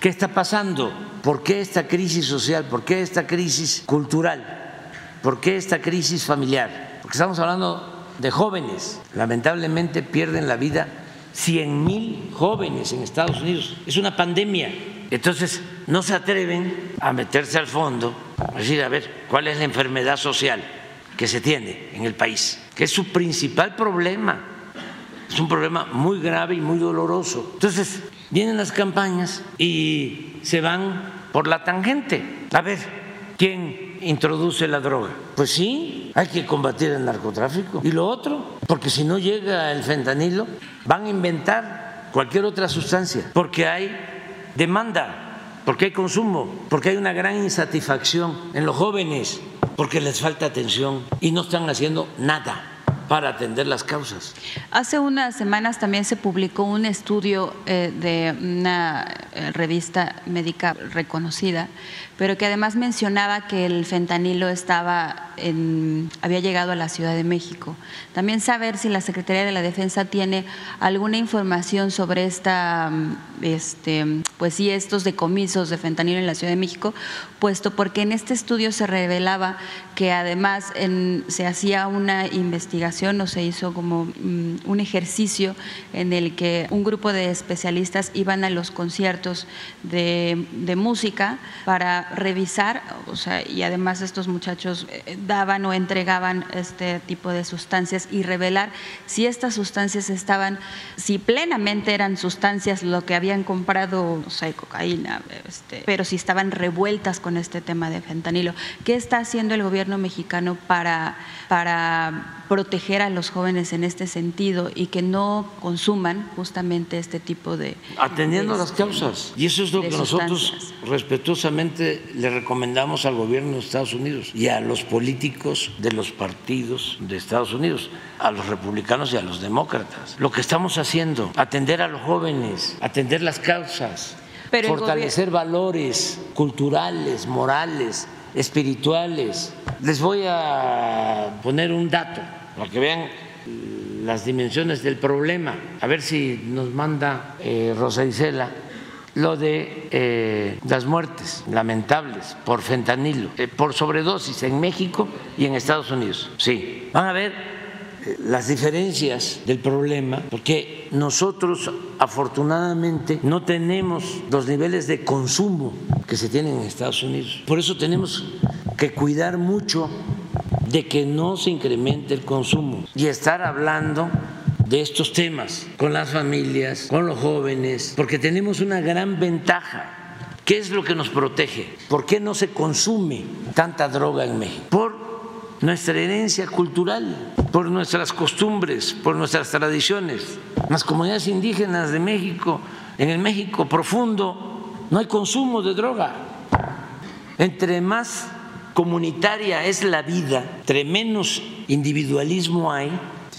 ¿Qué está pasando? ¿Por qué esta crisis social? ¿Por qué esta crisis cultural? ¿Por qué esta crisis familiar? Porque estamos hablando de jóvenes. Lamentablemente pierden la vida 100 mil jóvenes en Estados Unidos. Es una pandemia. Entonces no se atreven a meterse al fondo, decir, a ver, ¿cuál es la enfermedad social que se tiene en el país? Que es su principal problema. Es un problema muy grave y muy doloroso. Entonces vienen las campañas y se van por la tangente. A ver, ¿quién introduce la droga? Pues sí, hay que combatir el narcotráfico. ¿Y lo otro? Porque si no llega el fentanilo, van a inventar cualquier otra sustancia, porque hay demanda, porque hay consumo, porque hay una gran insatisfacción en los jóvenes, porque les falta atención y no están haciendo nada para atender las causas. Hace unas semanas también se publicó un estudio eh, de una eh, revista médica reconocida, pero que además mencionaba que el fentanilo estaba en, había llegado a la Ciudad de México. También saber si la Secretaría de la Defensa tiene alguna información sobre esta, este, pues sí, estos decomisos de fentanilo en la Ciudad de México, puesto porque en este estudio se revelaba que además se hacía una investigación o se hizo como mm, un ejercicio en el que un grupo de especialistas iban a los conciertos de música para revisar, o sea, y además estos muchachos eh, daban o entregaban este tipo de sustancias y revelar si estas sustancias estaban, si plenamente eran sustancias lo que habían comprado, o sea, cocaína, este, pero si estaban revueltas con este tema de fentanilo. ¿Qué está haciendo el gobierno mexicano para, para proteger a los jóvenes en este sentido y que no consuman justamente este tipo de... Atendiendo de, las causas. Y eso es lo que nosotros respetuosamente le recomendamos al gobierno de Estados Unidos y a los políticos de los partidos de Estados Unidos, a los republicanos y a los demócratas. Lo que estamos haciendo, atender a los jóvenes, atender las causas, Pero fortalecer valores culturales, morales, espirituales. Les voy a poner un dato para que vean las dimensiones del problema. A ver si nos manda eh, Rosa Isela lo de eh, las muertes lamentables por fentanilo, eh, por sobredosis en México y en Estados Unidos. Sí, van a ver las diferencias del problema, porque nosotros afortunadamente no tenemos los niveles de consumo que se tienen en Estados Unidos. Por eso tenemos que cuidar mucho de que no se incremente el consumo y estar hablando de estos temas con las familias, con los jóvenes, porque tenemos una gran ventaja. ¿Qué es lo que nos protege? ¿Por qué no se consume tanta droga en México? Por nuestra herencia cultural, por nuestras costumbres, por nuestras tradiciones. Las comunidades indígenas de México, en el México profundo, no hay consumo de droga. Entre más comunitaria es la vida, entre menos individualismo hay,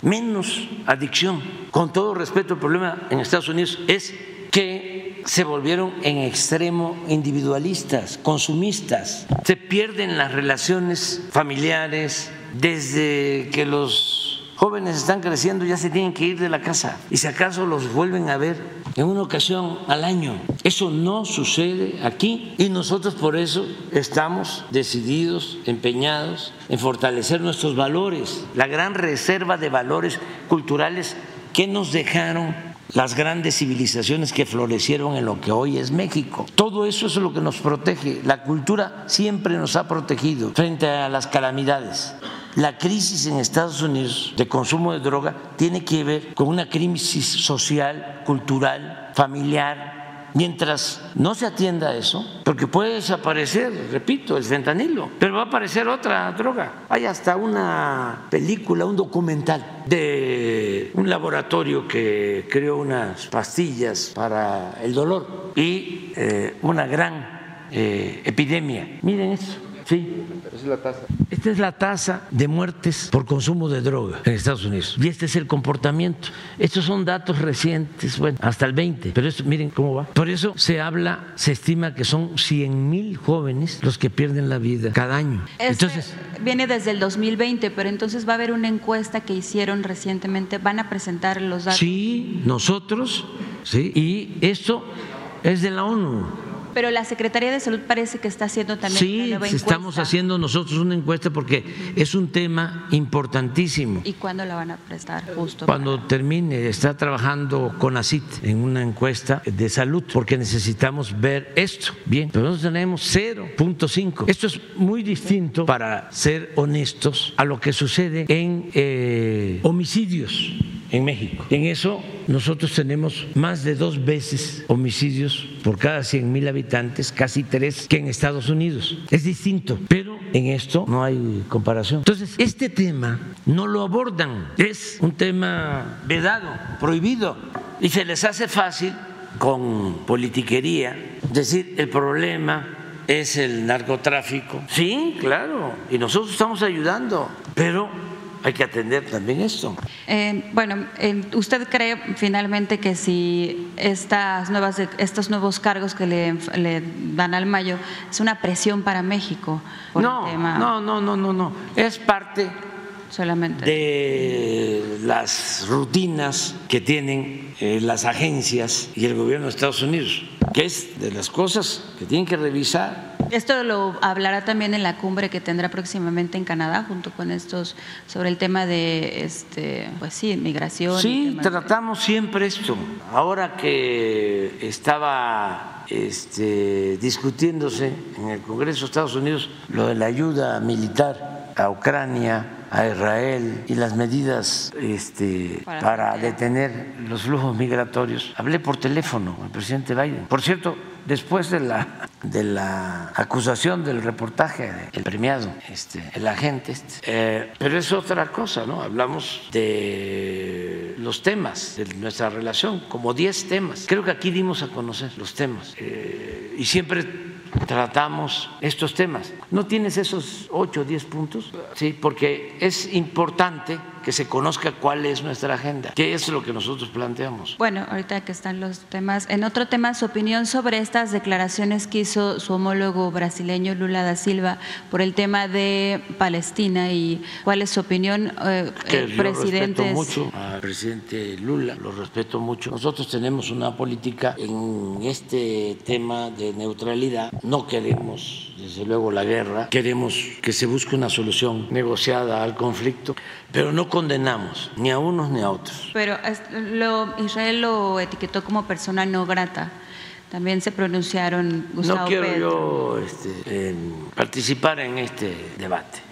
menos adicción. Con todo respeto, el problema en Estados Unidos es que se volvieron en extremo individualistas, consumistas. Se pierden las relaciones familiares desde que los jóvenes están creciendo, ya se tienen que ir de la casa y si acaso los vuelven a ver en una ocasión al año. Eso no sucede aquí y nosotros por eso estamos decididos, empeñados en fortalecer nuestros valores, la gran reserva de valores culturales que nos dejaron las grandes civilizaciones que florecieron en lo que hoy es México. Todo eso es lo que nos protege. La cultura siempre nos ha protegido frente a las calamidades. La crisis en Estados Unidos de consumo de droga tiene que ver con una crisis social, cultural, familiar, mientras no se atienda eso, porque puede desaparecer, repito, el fentanilo, pero va a aparecer otra droga. Hay hasta una película, un documental de un laboratorio que creó unas pastillas para el dolor y eh, una gran eh, epidemia. Miren eso. Sí. Esa es la tasa. Esta es la tasa de muertes por consumo de droga en Estados Unidos. Y este es el comportamiento. Estos son datos recientes, bueno, hasta el 20. Pero esto, miren cómo va. Por eso se habla, se estima que son 100 mil jóvenes los que pierden la vida cada año. Este Entonces, viene desde el 2020, pero entonces va a haber una encuesta que hicieron recientemente, van a presentar los datos. sí, nosotros, sí, y esto es de la ONU. Pero la Secretaría de Salud parece que está haciendo también una Sí, nueva estamos encuesta. haciendo nosotros una encuesta porque es un tema importantísimo. ¿Y cuándo la van a prestar justo? Cuando termine, está trabajando con ACIT en una encuesta de salud, porque necesitamos ver esto. Bien, pero nosotros tenemos 0.5. Esto es muy distinto, para ser honestos, a lo que sucede en eh, homicidios en México. En eso nosotros tenemos más de dos veces homicidios por cada 100 mil habitantes, casi tres, que en Estados Unidos. Es distinto, pero en esto no hay comparación. Entonces, este tema no lo abordan, es un tema vedado, prohibido, y se les hace fácil con politiquería decir el problema es el narcotráfico. Sí, claro, y nosotros estamos ayudando, pero hay que atender también esto. Eh, bueno, eh, ¿usted cree finalmente que si estas nuevas, estos nuevos cargos que le, le dan al Mayo es una presión para México por No, el tema no, no, no, no, no, es parte solamente? de las rutinas que tienen eh, las agencias y el gobierno de Estados Unidos, que es de las cosas que tienen que revisar. Esto lo hablará también en la cumbre que tendrá próximamente en Canadá, junto con estos, sobre el tema de, este, pues sí, migración. Sí, de- tratamos siempre esto. Ahora que estaba este, discutiéndose en el Congreso de Estados Unidos lo de la ayuda militar a Ucrania, a Israel y las medidas este, Para- para detener los flujos migratorios, hablé por teléfono al presidente Biden. Por cierto, después de la, de la acusación del reportaje del premiado, este, el agente, este, eh, pero es otra cosa, ¿no? Hablamos de los temas de nuestra relación, como 10 temas. Creo que aquí dimos a conocer los temas eh, y siempre tratamos estos temas. ¿No tienes esos 8 o 10 puntos? Sí, porque es importante que se conozca cuál es nuestra agenda, que es lo que nosotros planteamos. Bueno, ahorita que están los temas, en otro tema, su opinión sobre estas declaraciones que hizo su homólogo brasileño Lula da Silva por el tema de Palestina y cuál es su opinión, eh, presidente. Respeto mucho al presidente Lula, lo respeto mucho. Nosotros tenemos una política en este tema de neutralidad, no queremos desde luego la guerra, queremos que se busque una solución negociada al conflicto, pero no condenamos ni a unos ni a otros. Pero lo, Israel lo etiquetó como persona no grata. También se pronunciaron Gustavo No quiero yo este, participar en este debate.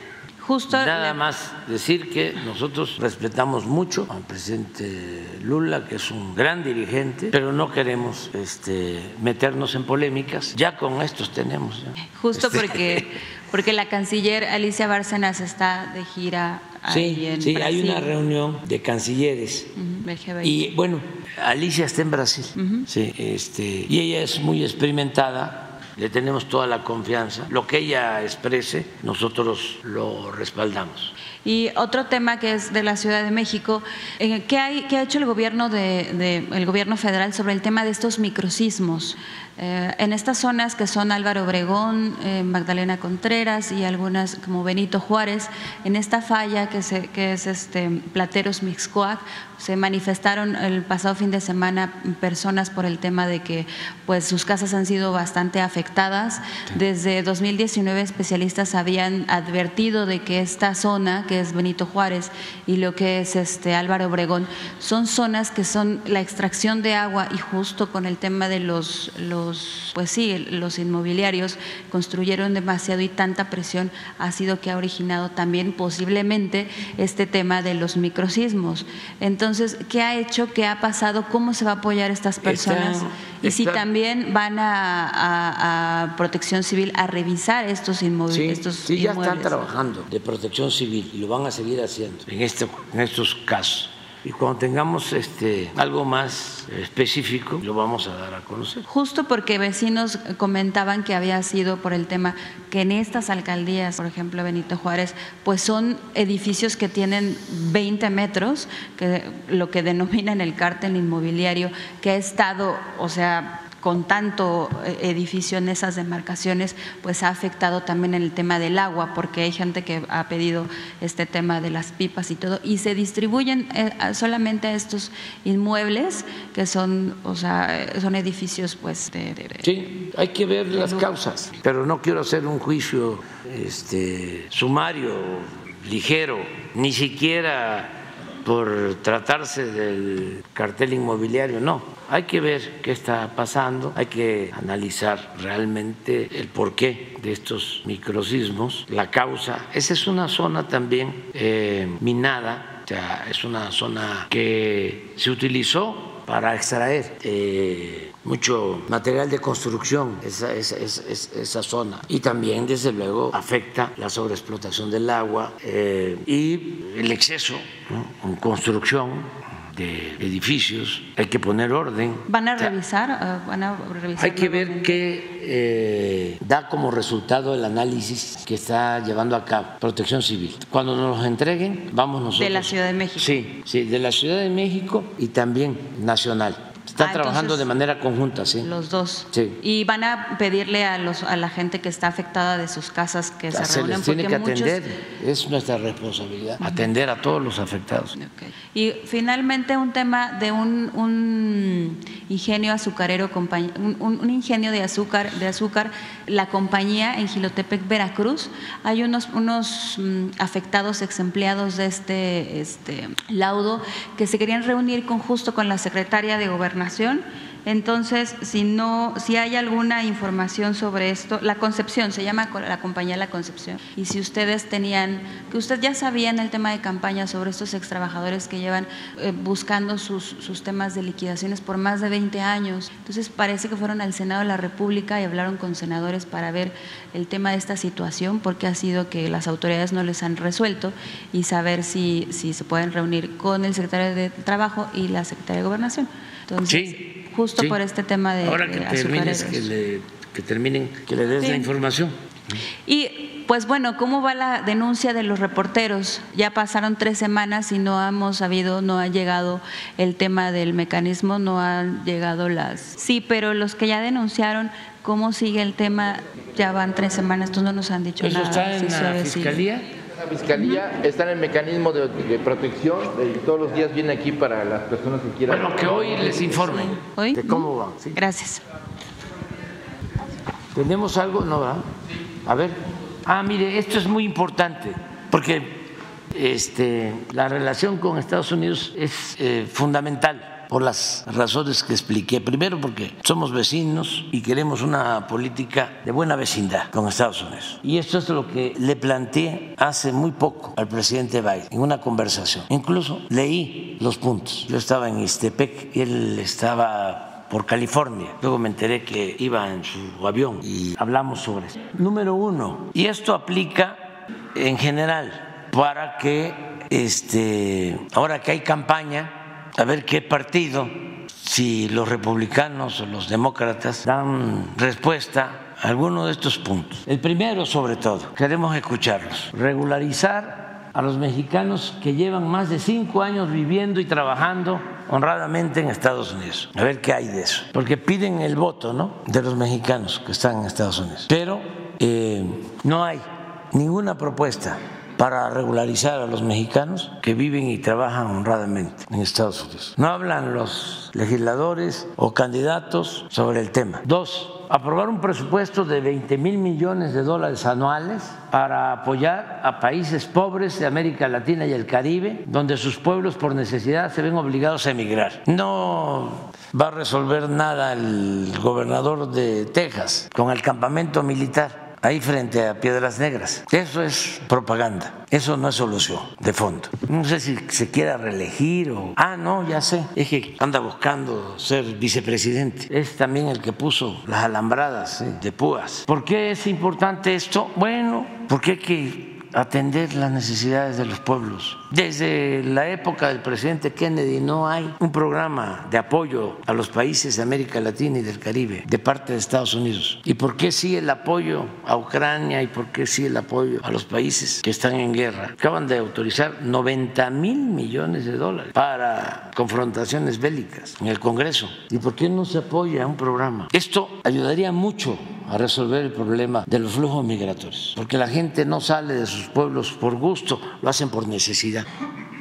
Nada más decir que nosotros respetamos mucho al presidente Lula, que es un gran dirigente, pero no queremos este, meternos en polémicas. Ya con estos tenemos. Justo este, porque, porque la canciller Alicia Bárcenas está de gira. Sí, en sí hay una reunión de cancilleres. y bueno, Alicia está en Brasil. sí, este, y ella es muy experimentada le tenemos toda la confianza. Lo que ella exprese, nosotros lo respaldamos. Y otro tema que es de la Ciudad de México, eh, ¿qué, hay, qué ha hecho el gobierno, de, el gobierno federal sobre el tema de estos microsismos? Eh, en estas zonas que son Álvaro Obregón, eh, Magdalena Contreras y algunas como Benito Juárez, en esta falla que, se, que es este, Plateros Mixcoac, se manifestaron el pasado fin de semana personas por el tema de que pues sus casas han sido bastante afectadas. Desde 2019 especialistas habían advertido de que esta zona, que es Benito Juárez y lo que es este Álvaro Obregón, son zonas que son la extracción de agua y justo con el tema de los, los pues sí, los inmobiliarios construyeron demasiado y tanta presión ha sido que ha originado también posiblemente este tema de los microsismos. Entonces, ¿qué ha hecho? ¿Qué ha pasado? ¿Cómo se va a apoyar a estas personas? y si también van a, Protección Civil a revisar estos, inmobiliarios. sí, ya están trabajando de Protección Civil y lo van a seguir haciendo en, este, en estos casos y cuando tengamos este, algo más específico lo vamos a dar a conocer. Justo porque vecinos comentaban que había sido por el tema que en estas alcaldías, por ejemplo Benito Juárez, pues son edificios que tienen 20 metros, que lo que denominan el cártel inmobiliario, que ha estado, o sea, con tanto eh, edificio en esas demarcaciones, pues ha afectado también en el tema del agua, porque hay gente que ha pedido este tema de las pipas y todo, y se distribuyen eh, solamente a estos inmuebles que son, o sea, son edificios, pues. De, sí, hay que ver las causas, pero no quiero hacer un juicio este, sumario, ligero, ni siquiera por tratarse del cartel inmobiliario, no. Hay que ver qué está pasando, hay que analizar realmente el porqué de estos microsismos, la causa. Esa es una zona también eh, minada, o sea, es una zona que se utilizó para extraer eh, mucho material de construcción, esa, esa, zona. Y también, desde luego, afecta la sobreexplotación del agua eh, y el exceso en construcción de edificios, hay que poner orden. ¿Van a revisar? Eh, ¿Van a revisar hay que ver qué da como resultado el análisis que está llevando a cabo Protección Civil. Cuando nos los entreguen, vamos nosotros. De la Ciudad de México. Sí, sí, de la Ciudad de México y también nacional. Está ah, trabajando de manera conjunta, sí. Los dos. Sí. Y van a pedirle a, los, a la gente que está afectada de sus casas que se, se reúnan. Les tiene que atender, es nuestra responsabilidad, atender a todos los afectados. Y finalmente un tema de un, un ingenio azucarero, un, un, ingenio de azúcar, de azúcar, la compañía en Gilotepec, Veracruz. Hay unos, unos mm, afectados ex empleados de este, este laudo que se querían reunir con justo con la secretaria de Gobernación entonces, si no, si hay alguna información sobre esto, la Concepción se llama la compañía La Concepción. Y si ustedes tenían, que usted ya sabían el tema de campaña sobre estos ex trabajadores que llevan eh, buscando sus, sus, temas de liquidaciones por más de 20 años. Entonces parece que fueron al Senado de la República y hablaron con senadores para ver el tema de esta situación, porque ha sido que las autoridades no les han resuelto y saber si, si se pueden reunir con el secretario de Trabajo y la secretaria de Gobernación. Entonces, justo por este tema de, Ahora que termines, que, le, que terminen, que le des la información. Y pues bueno, ¿cómo va la denuncia de los reporteros? Ya pasaron tres semanas y no hemos sabido, no ha llegado el tema del mecanismo, no han llegado las... Sí, pero los que ya denunciaron, ¿cómo sigue el tema? Ya van tres semanas, tú no nos han dicho ¿Eso nada. está en la sí. La fiscalía está en el mecanismo de, de protección y todos los días viene aquí para las personas que quieran. Bueno, que hoy les informen ¿Hoy? de cómo van. ¿sí? Gracias. ¿Tenemos algo? No, ¿verdad? A ver. Ah, mire, esto es muy importante porque este, la relación con Estados Unidos es eh, fundamental por las razones que expliqué. Primero porque somos vecinos y queremos una política de buena vecindad con Estados Unidos. Y esto es lo que le planteé hace muy poco al presidente Biden en una conversación. Incluso leí los puntos. Yo estaba en Istepec y él estaba por California. Luego me enteré que iba en su avión y hablamos sobre eso. Número uno, y esto aplica en general para que este, ahora que hay campaña, a ver qué partido, si los republicanos o los demócratas dan respuesta a alguno de estos puntos. El primero, sobre todo, queremos escucharlos. Regularizar a los mexicanos que llevan más de cinco años viviendo y trabajando honradamente en Estados Unidos. A ver qué hay de eso. Porque piden el voto ¿no? de los mexicanos que están en Estados Unidos. Pero eh, no hay ninguna propuesta para regularizar a los mexicanos que viven y trabajan honradamente en Estados Unidos. No hablan los legisladores o candidatos sobre el tema. Dos, aprobar un presupuesto de 20 mil millones de dólares anuales para apoyar a países pobres de América Latina y el Caribe, donde sus pueblos por necesidad se ven obligados a emigrar. No va a resolver nada el gobernador de Texas con el campamento militar ahí frente a Piedras Negras. Eso es propaganda, eso no es solución de fondo. No sé si se quiera reelegir o... Ah, no, ya sé, es que anda buscando ser vicepresidente. Es también el que puso las alambradas ¿sí? de púas. ¿Por qué es importante esto? Bueno, porque hay que atender las necesidades de los pueblos. Desde la época del presidente Kennedy no hay un programa de apoyo a los países de América Latina y del Caribe de parte de Estados Unidos. ¿Y por qué sí el apoyo a Ucrania y por qué sí el apoyo a los países que están en guerra? Acaban de autorizar 90 mil millones de dólares para confrontaciones bélicas en el Congreso. ¿Y por qué no se apoya un programa? Esto ayudaría mucho a resolver el problema de los flujos migratorios, porque la gente no sale de sus pueblos por gusto, lo hacen por necesidad.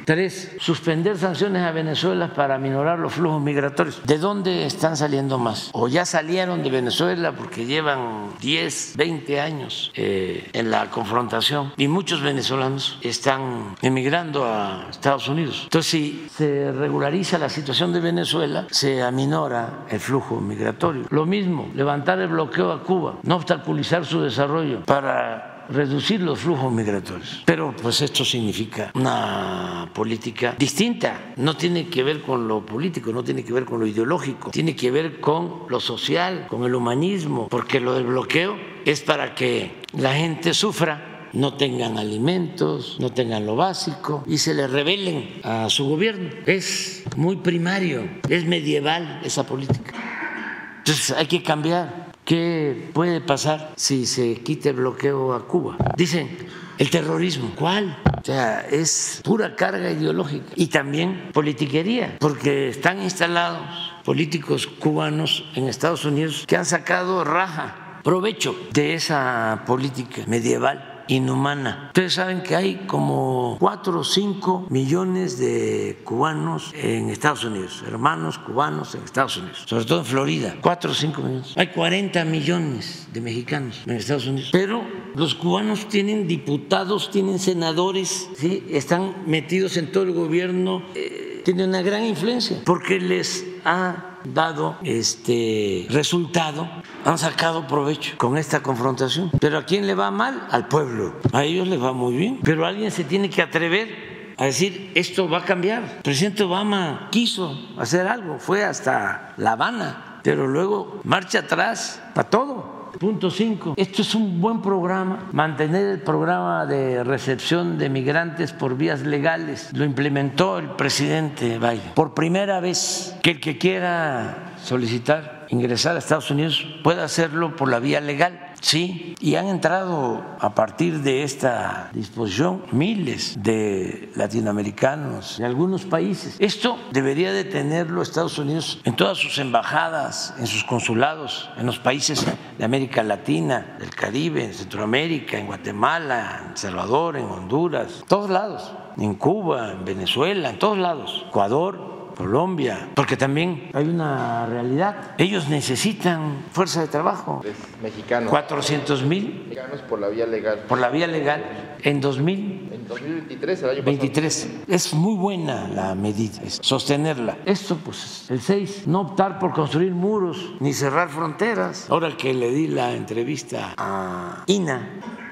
Tres, suspender sanciones a Venezuela para minorar los flujos migratorios. ¿De dónde están saliendo más? O ya salieron de Venezuela porque llevan 10, 20 años eh, en la confrontación y muchos venezolanos están emigrando a Estados Unidos. Entonces, si se regulariza la situación de Venezuela, se aminora el flujo migratorio. Lo mismo, levantar el bloqueo a Cuba, no obstaculizar su desarrollo para reducir los flujos migratorios. Pero pues esto significa una política distinta. No tiene que ver con lo político, no tiene que ver con lo ideológico, tiene que ver con lo social, con el humanismo, porque lo del bloqueo es para que la gente sufra no tengan alimentos, no tengan lo básico y se le rebelen a su gobierno. Es muy primario, es medieval esa política. Entonces hay que cambiar. ¿Qué puede pasar si se quita el bloqueo a Cuba? Dicen, el terrorismo. ¿Cuál? O sea, es pura carga ideológica y también politiquería, porque están instalados políticos cubanos en Estados Unidos que han sacado raja, provecho de esa política medieval inhumana. Ustedes saben que hay como 4 o 5 millones de cubanos en Estados Unidos, hermanos cubanos en Estados Unidos, sobre todo en Florida, 4 o 5 millones. Hay 40 millones de mexicanos en Estados Unidos, pero los cubanos tienen diputados, tienen senadores, ¿sí? están metidos en todo el gobierno, eh, tienen una gran influencia porque les ha dado este resultado, han sacado provecho con esta confrontación. Pero ¿a quién le va mal? Al pueblo. A ellos les va muy bien. Pero alguien se tiene que atrever a decir esto va a cambiar. El presidente Obama quiso hacer algo, fue hasta La Habana, pero luego marcha atrás para todo. Punto 5. Esto es un buen programa. Mantener el programa de recepción de migrantes por vías legales. Lo implementó el presidente Biden. Por primera vez que el que quiera solicitar ingresar a Estados Unidos pueda hacerlo por la vía legal Sí, y han entrado a partir de esta disposición miles de latinoamericanos de algunos países. Esto debería de tenerlo Estados Unidos en todas sus embajadas, en sus consulados, en los países de América Latina, del Caribe, en Centroamérica, en Guatemala, en Salvador, en Honduras, todos lados, en Cuba, en Venezuela, en todos lados, Ecuador, Colombia, porque también hay una realidad. Ellos necesitan fuerza de trabajo. Mexicanos. 400 mil. Mexicanos por la vía legal. Por la vía legal. En 2000. En 2023, el año 23. Es muy buena la medida, es sostenerla. Esto, pues, el 6, no optar por construir muros ni cerrar fronteras. Ahora que le di la entrevista a INA,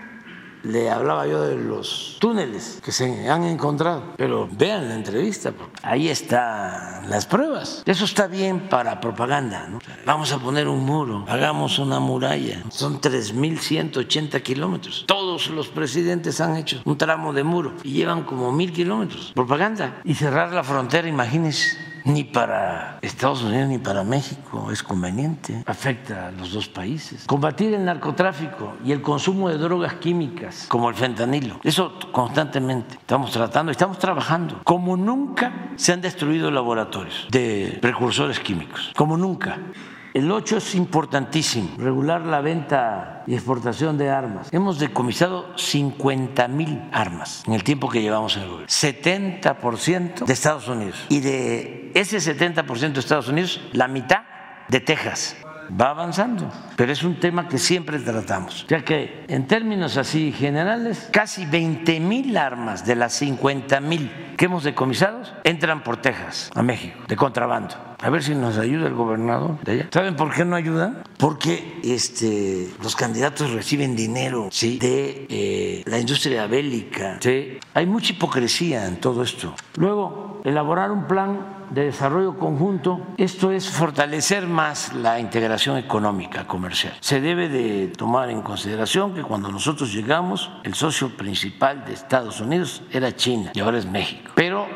le hablaba yo de los túneles que se han encontrado, pero vean la entrevista, ahí están las pruebas. Eso está bien para propaganda. ¿no? Vamos a poner un muro, hagamos una muralla. Son 3.180 kilómetros. Todos los presidentes han hecho un tramo de muro y llevan como mil kilómetros. Propaganda. Y cerrar la frontera, imagínense ni para Estados Unidos ni para México es conveniente, afecta a los dos países. Combatir el narcotráfico y el consumo de drogas químicas como el fentanilo, eso constantemente estamos tratando, estamos trabajando. Como nunca se han destruido laboratorios de precursores químicos, como nunca. El 8 es importantísimo, regular la venta y exportación de armas. Hemos decomisado 50 mil armas en el tiempo que llevamos en el gobierno. 70% de Estados Unidos. Y de ese 70% de Estados Unidos, la mitad de Texas va avanzando, pero es un tema que siempre tratamos, ya que en términos así generales, casi 20 mil armas de las 50 mil que hemos decomisado entran por Texas a México, de contrabando. A ver si nos ayuda el gobernador de allá. ¿Saben por qué no ayudan? Porque este, los candidatos reciben dinero ¿sí? de eh, la industria bélica. ¿sí? Hay mucha hipocresía en todo esto. Luego, elaborar un plan de desarrollo conjunto, esto es fortalecer más la integración económica comercial. Se debe de tomar en consideración que cuando nosotros llegamos, el socio principal de Estados Unidos era China y ahora es México. Pero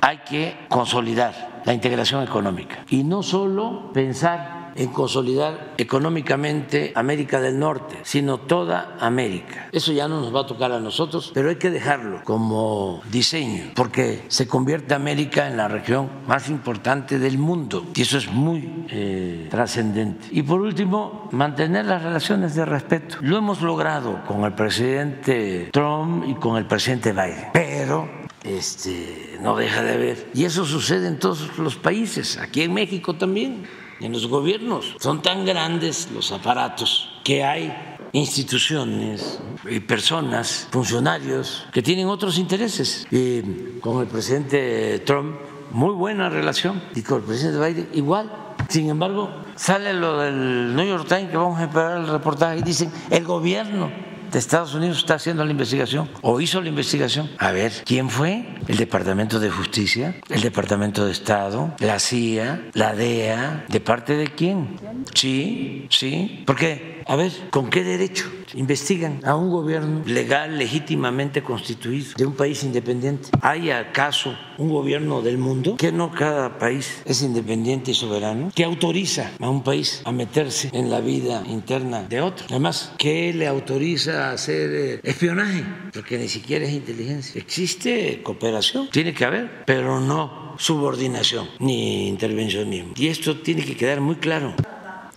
hay que consolidar la integración económica y no solo pensar en consolidar económicamente América del Norte, sino toda América. Eso ya no nos va a tocar a nosotros, pero hay que dejarlo como diseño, porque se convierte América en la región más importante del mundo y eso es muy eh, trascendente. Y por último, mantener las relaciones de respeto. Lo hemos logrado con el presidente Trump y con el presidente Biden, pero este, no deja de haber. Y eso sucede en todos los países, aquí en México también en los gobiernos. Son tan grandes los aparatos que hay instituciones y personas, funcionarios que tienen otros intereses. Y con el presidente Trump, muy buena relación, y con el presidente Biden, igual. Sin embargo, sale lo del New York Times, que vamos a esperar el reportaje, y dicen, el gobierno de Estados Unidos está haciendo la investigación o hizo la investigación. A ver, ¿quién fue? El Departamento de Justicia, el Departamento de Estado, la CIA, la DEA, ¿de parte de quién? Sí, sí. ¿Por qué? A ver, ¿con qué derecho investigan a un gobierno legal, legítimamente constituido, de un país independiente? ¿Hay acaso un gobierno del mundo que no cada país es independiente y soberano? que autoriza a un país a meterse en la vida interna de otro? Además, ¿qué le autoriza a hacer eh, espionaje? Porque ni siquiera es inteligencia. Existe cooperación, tiene que haber, pero no subordinación ni intervencionismo. Y esto tiene que quedar muy claro.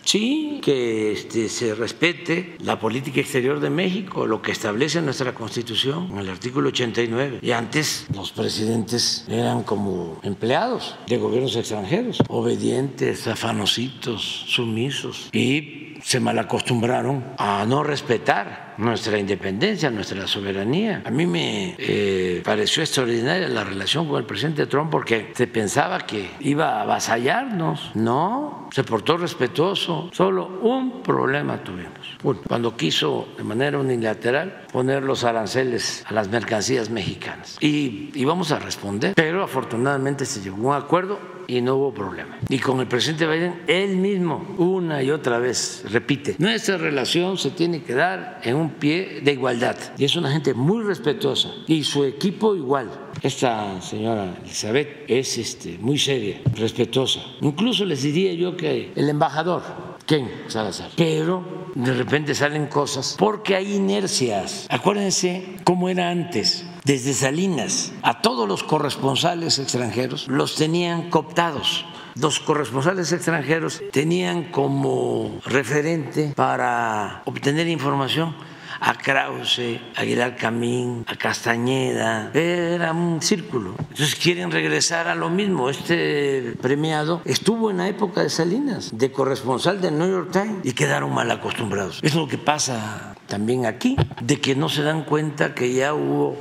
Sí, que este, se respete la política exterior de México, lo que establece nuestra Constitución en el artículo 89. Y antes los presidentes eran como empleados de gobiernos extranjeros, obedientes, afanositos, sumisos. Y se malacostumbraron a no respetar nuestra independencia, nuestra soberanía. A mí me eh, pareció extraordinaria la relación con el presidente Trump porque se pensaba que iba a avasallarnos. No, se portó respetuoso. Solo un problema tuvimos. cuando quiso de manera unilateral poner los aranceles a las mercancías mexicanas. Y íbamos a responder, pero afortunadamente se llegó a un acuerdo y no hubo problema. Y con el presidente Biden, él mismo, una y otra vez, repite, nuestra relación se tiene que dar en un pie de igualdad. Y es una gente muy respetuosa. Y su equipo igual. Esta señora Elizabeth es este, muy seria, respetuosa. Incluso les diría yo que el embajador, Ken Salazar. Pero de repente salen cosas porque hay inercias. Acuérdense cómo era antes. Desde Salinas a todos los corresponsales extranjeros los tenían cooptados. Los corresponsales extranjeros tenían como referente para obtener información a Krause, a Aguilar Camín, a Castañeda, era un círculo. Entonces quieren regresar a lo mismo. Este premiado estuvo en la época de Salinas, de corresponsal del New York Times, y quedaron mal acostumbrados. Es lo que pasa también aquí, de que no se dan cuenta que ya hubo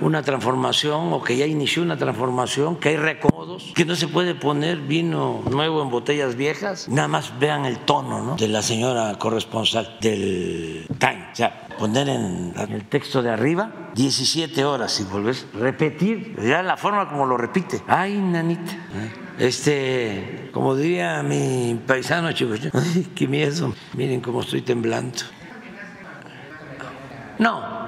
una transformación o que ya inició una transformación, que hay recomodos, que no se puede poner vino nuevo en botellas viejas. Nada más vean el tono ¿no? de la señora corresponsal del Time. O sea, poner en el texto de arriba 17 horas y volver a repetir, ya la forma como lo repite. Ay, nanita. Este, como diría mi paisano chicos, ay, qué miedo, miren cómo estoy temblando. No,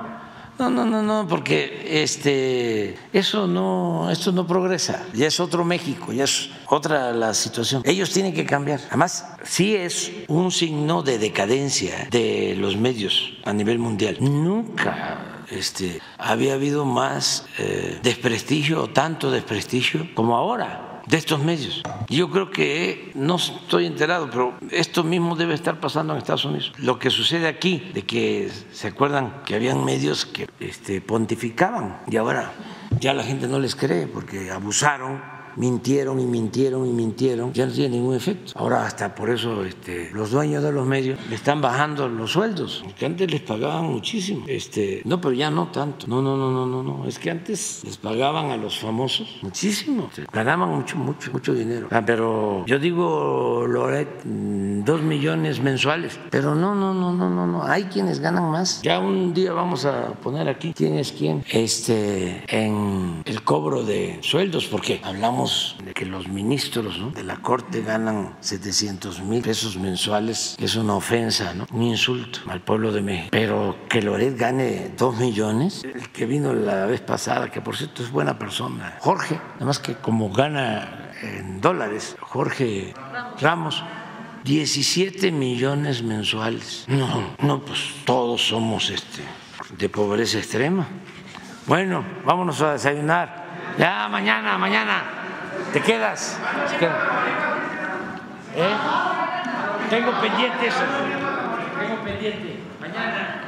no, no, no, no, porque este, eso no, esto no progresa. Ya es otro México, ya es otra la situación. Ellos tienen que cambiar. Además, sí es un signo de decadencia de los medios a nivel mundial. Nunca este, había habido más eh, desprestigio o tanto desprestigio como ahora de estos medios. Yo creo que no estoy enterado, pero esto mismo debe estar pasando en Estados Unidos. Lo que sucede aquí, de que se acuerdan que habían medios que este, pontificaban y ahora ya la gente no les cree porque abusaron mintieron y mintieron y mintieron, ya no tiene ningún efecto. Ahora hasta por eso este, los dueños de los medios le están bajando los sueldos, que antes les pagaban muchísimo. Este, no, pero ya no tanto. No, no, no, no, no, no. Es que antes les pagaban a los famosos muchísimo. Ganaban mucho, mucho, mucho dinero. Ah, pero yo digo, Loret, mm, dos millones mensuales. Pero no, no, no, no, no, no. Hay quienes ganan más. Ya un día vamos a poner aquí quién es quién este, en el cobro de sueldos, porque hablamos de que los ministros de la Corte ganan 700 mil pesos mensuales, es una ofensa, un insulto al pueblo de México. Pero que Loret gane 2 millones, el que vino la vez pasada, que por cierto es buena persona, Jorge, además que como gana en dólares, Jorge Ramos. 17 millones mensuales. No, no, pues todos somos este, de pobreza extrema. Bueno, vámonos a desayunar. Ya, mañana, mañana. ¿Te quedas? ¿Eh? Tengo pendiente eso. Tengo pendiente. Mañana.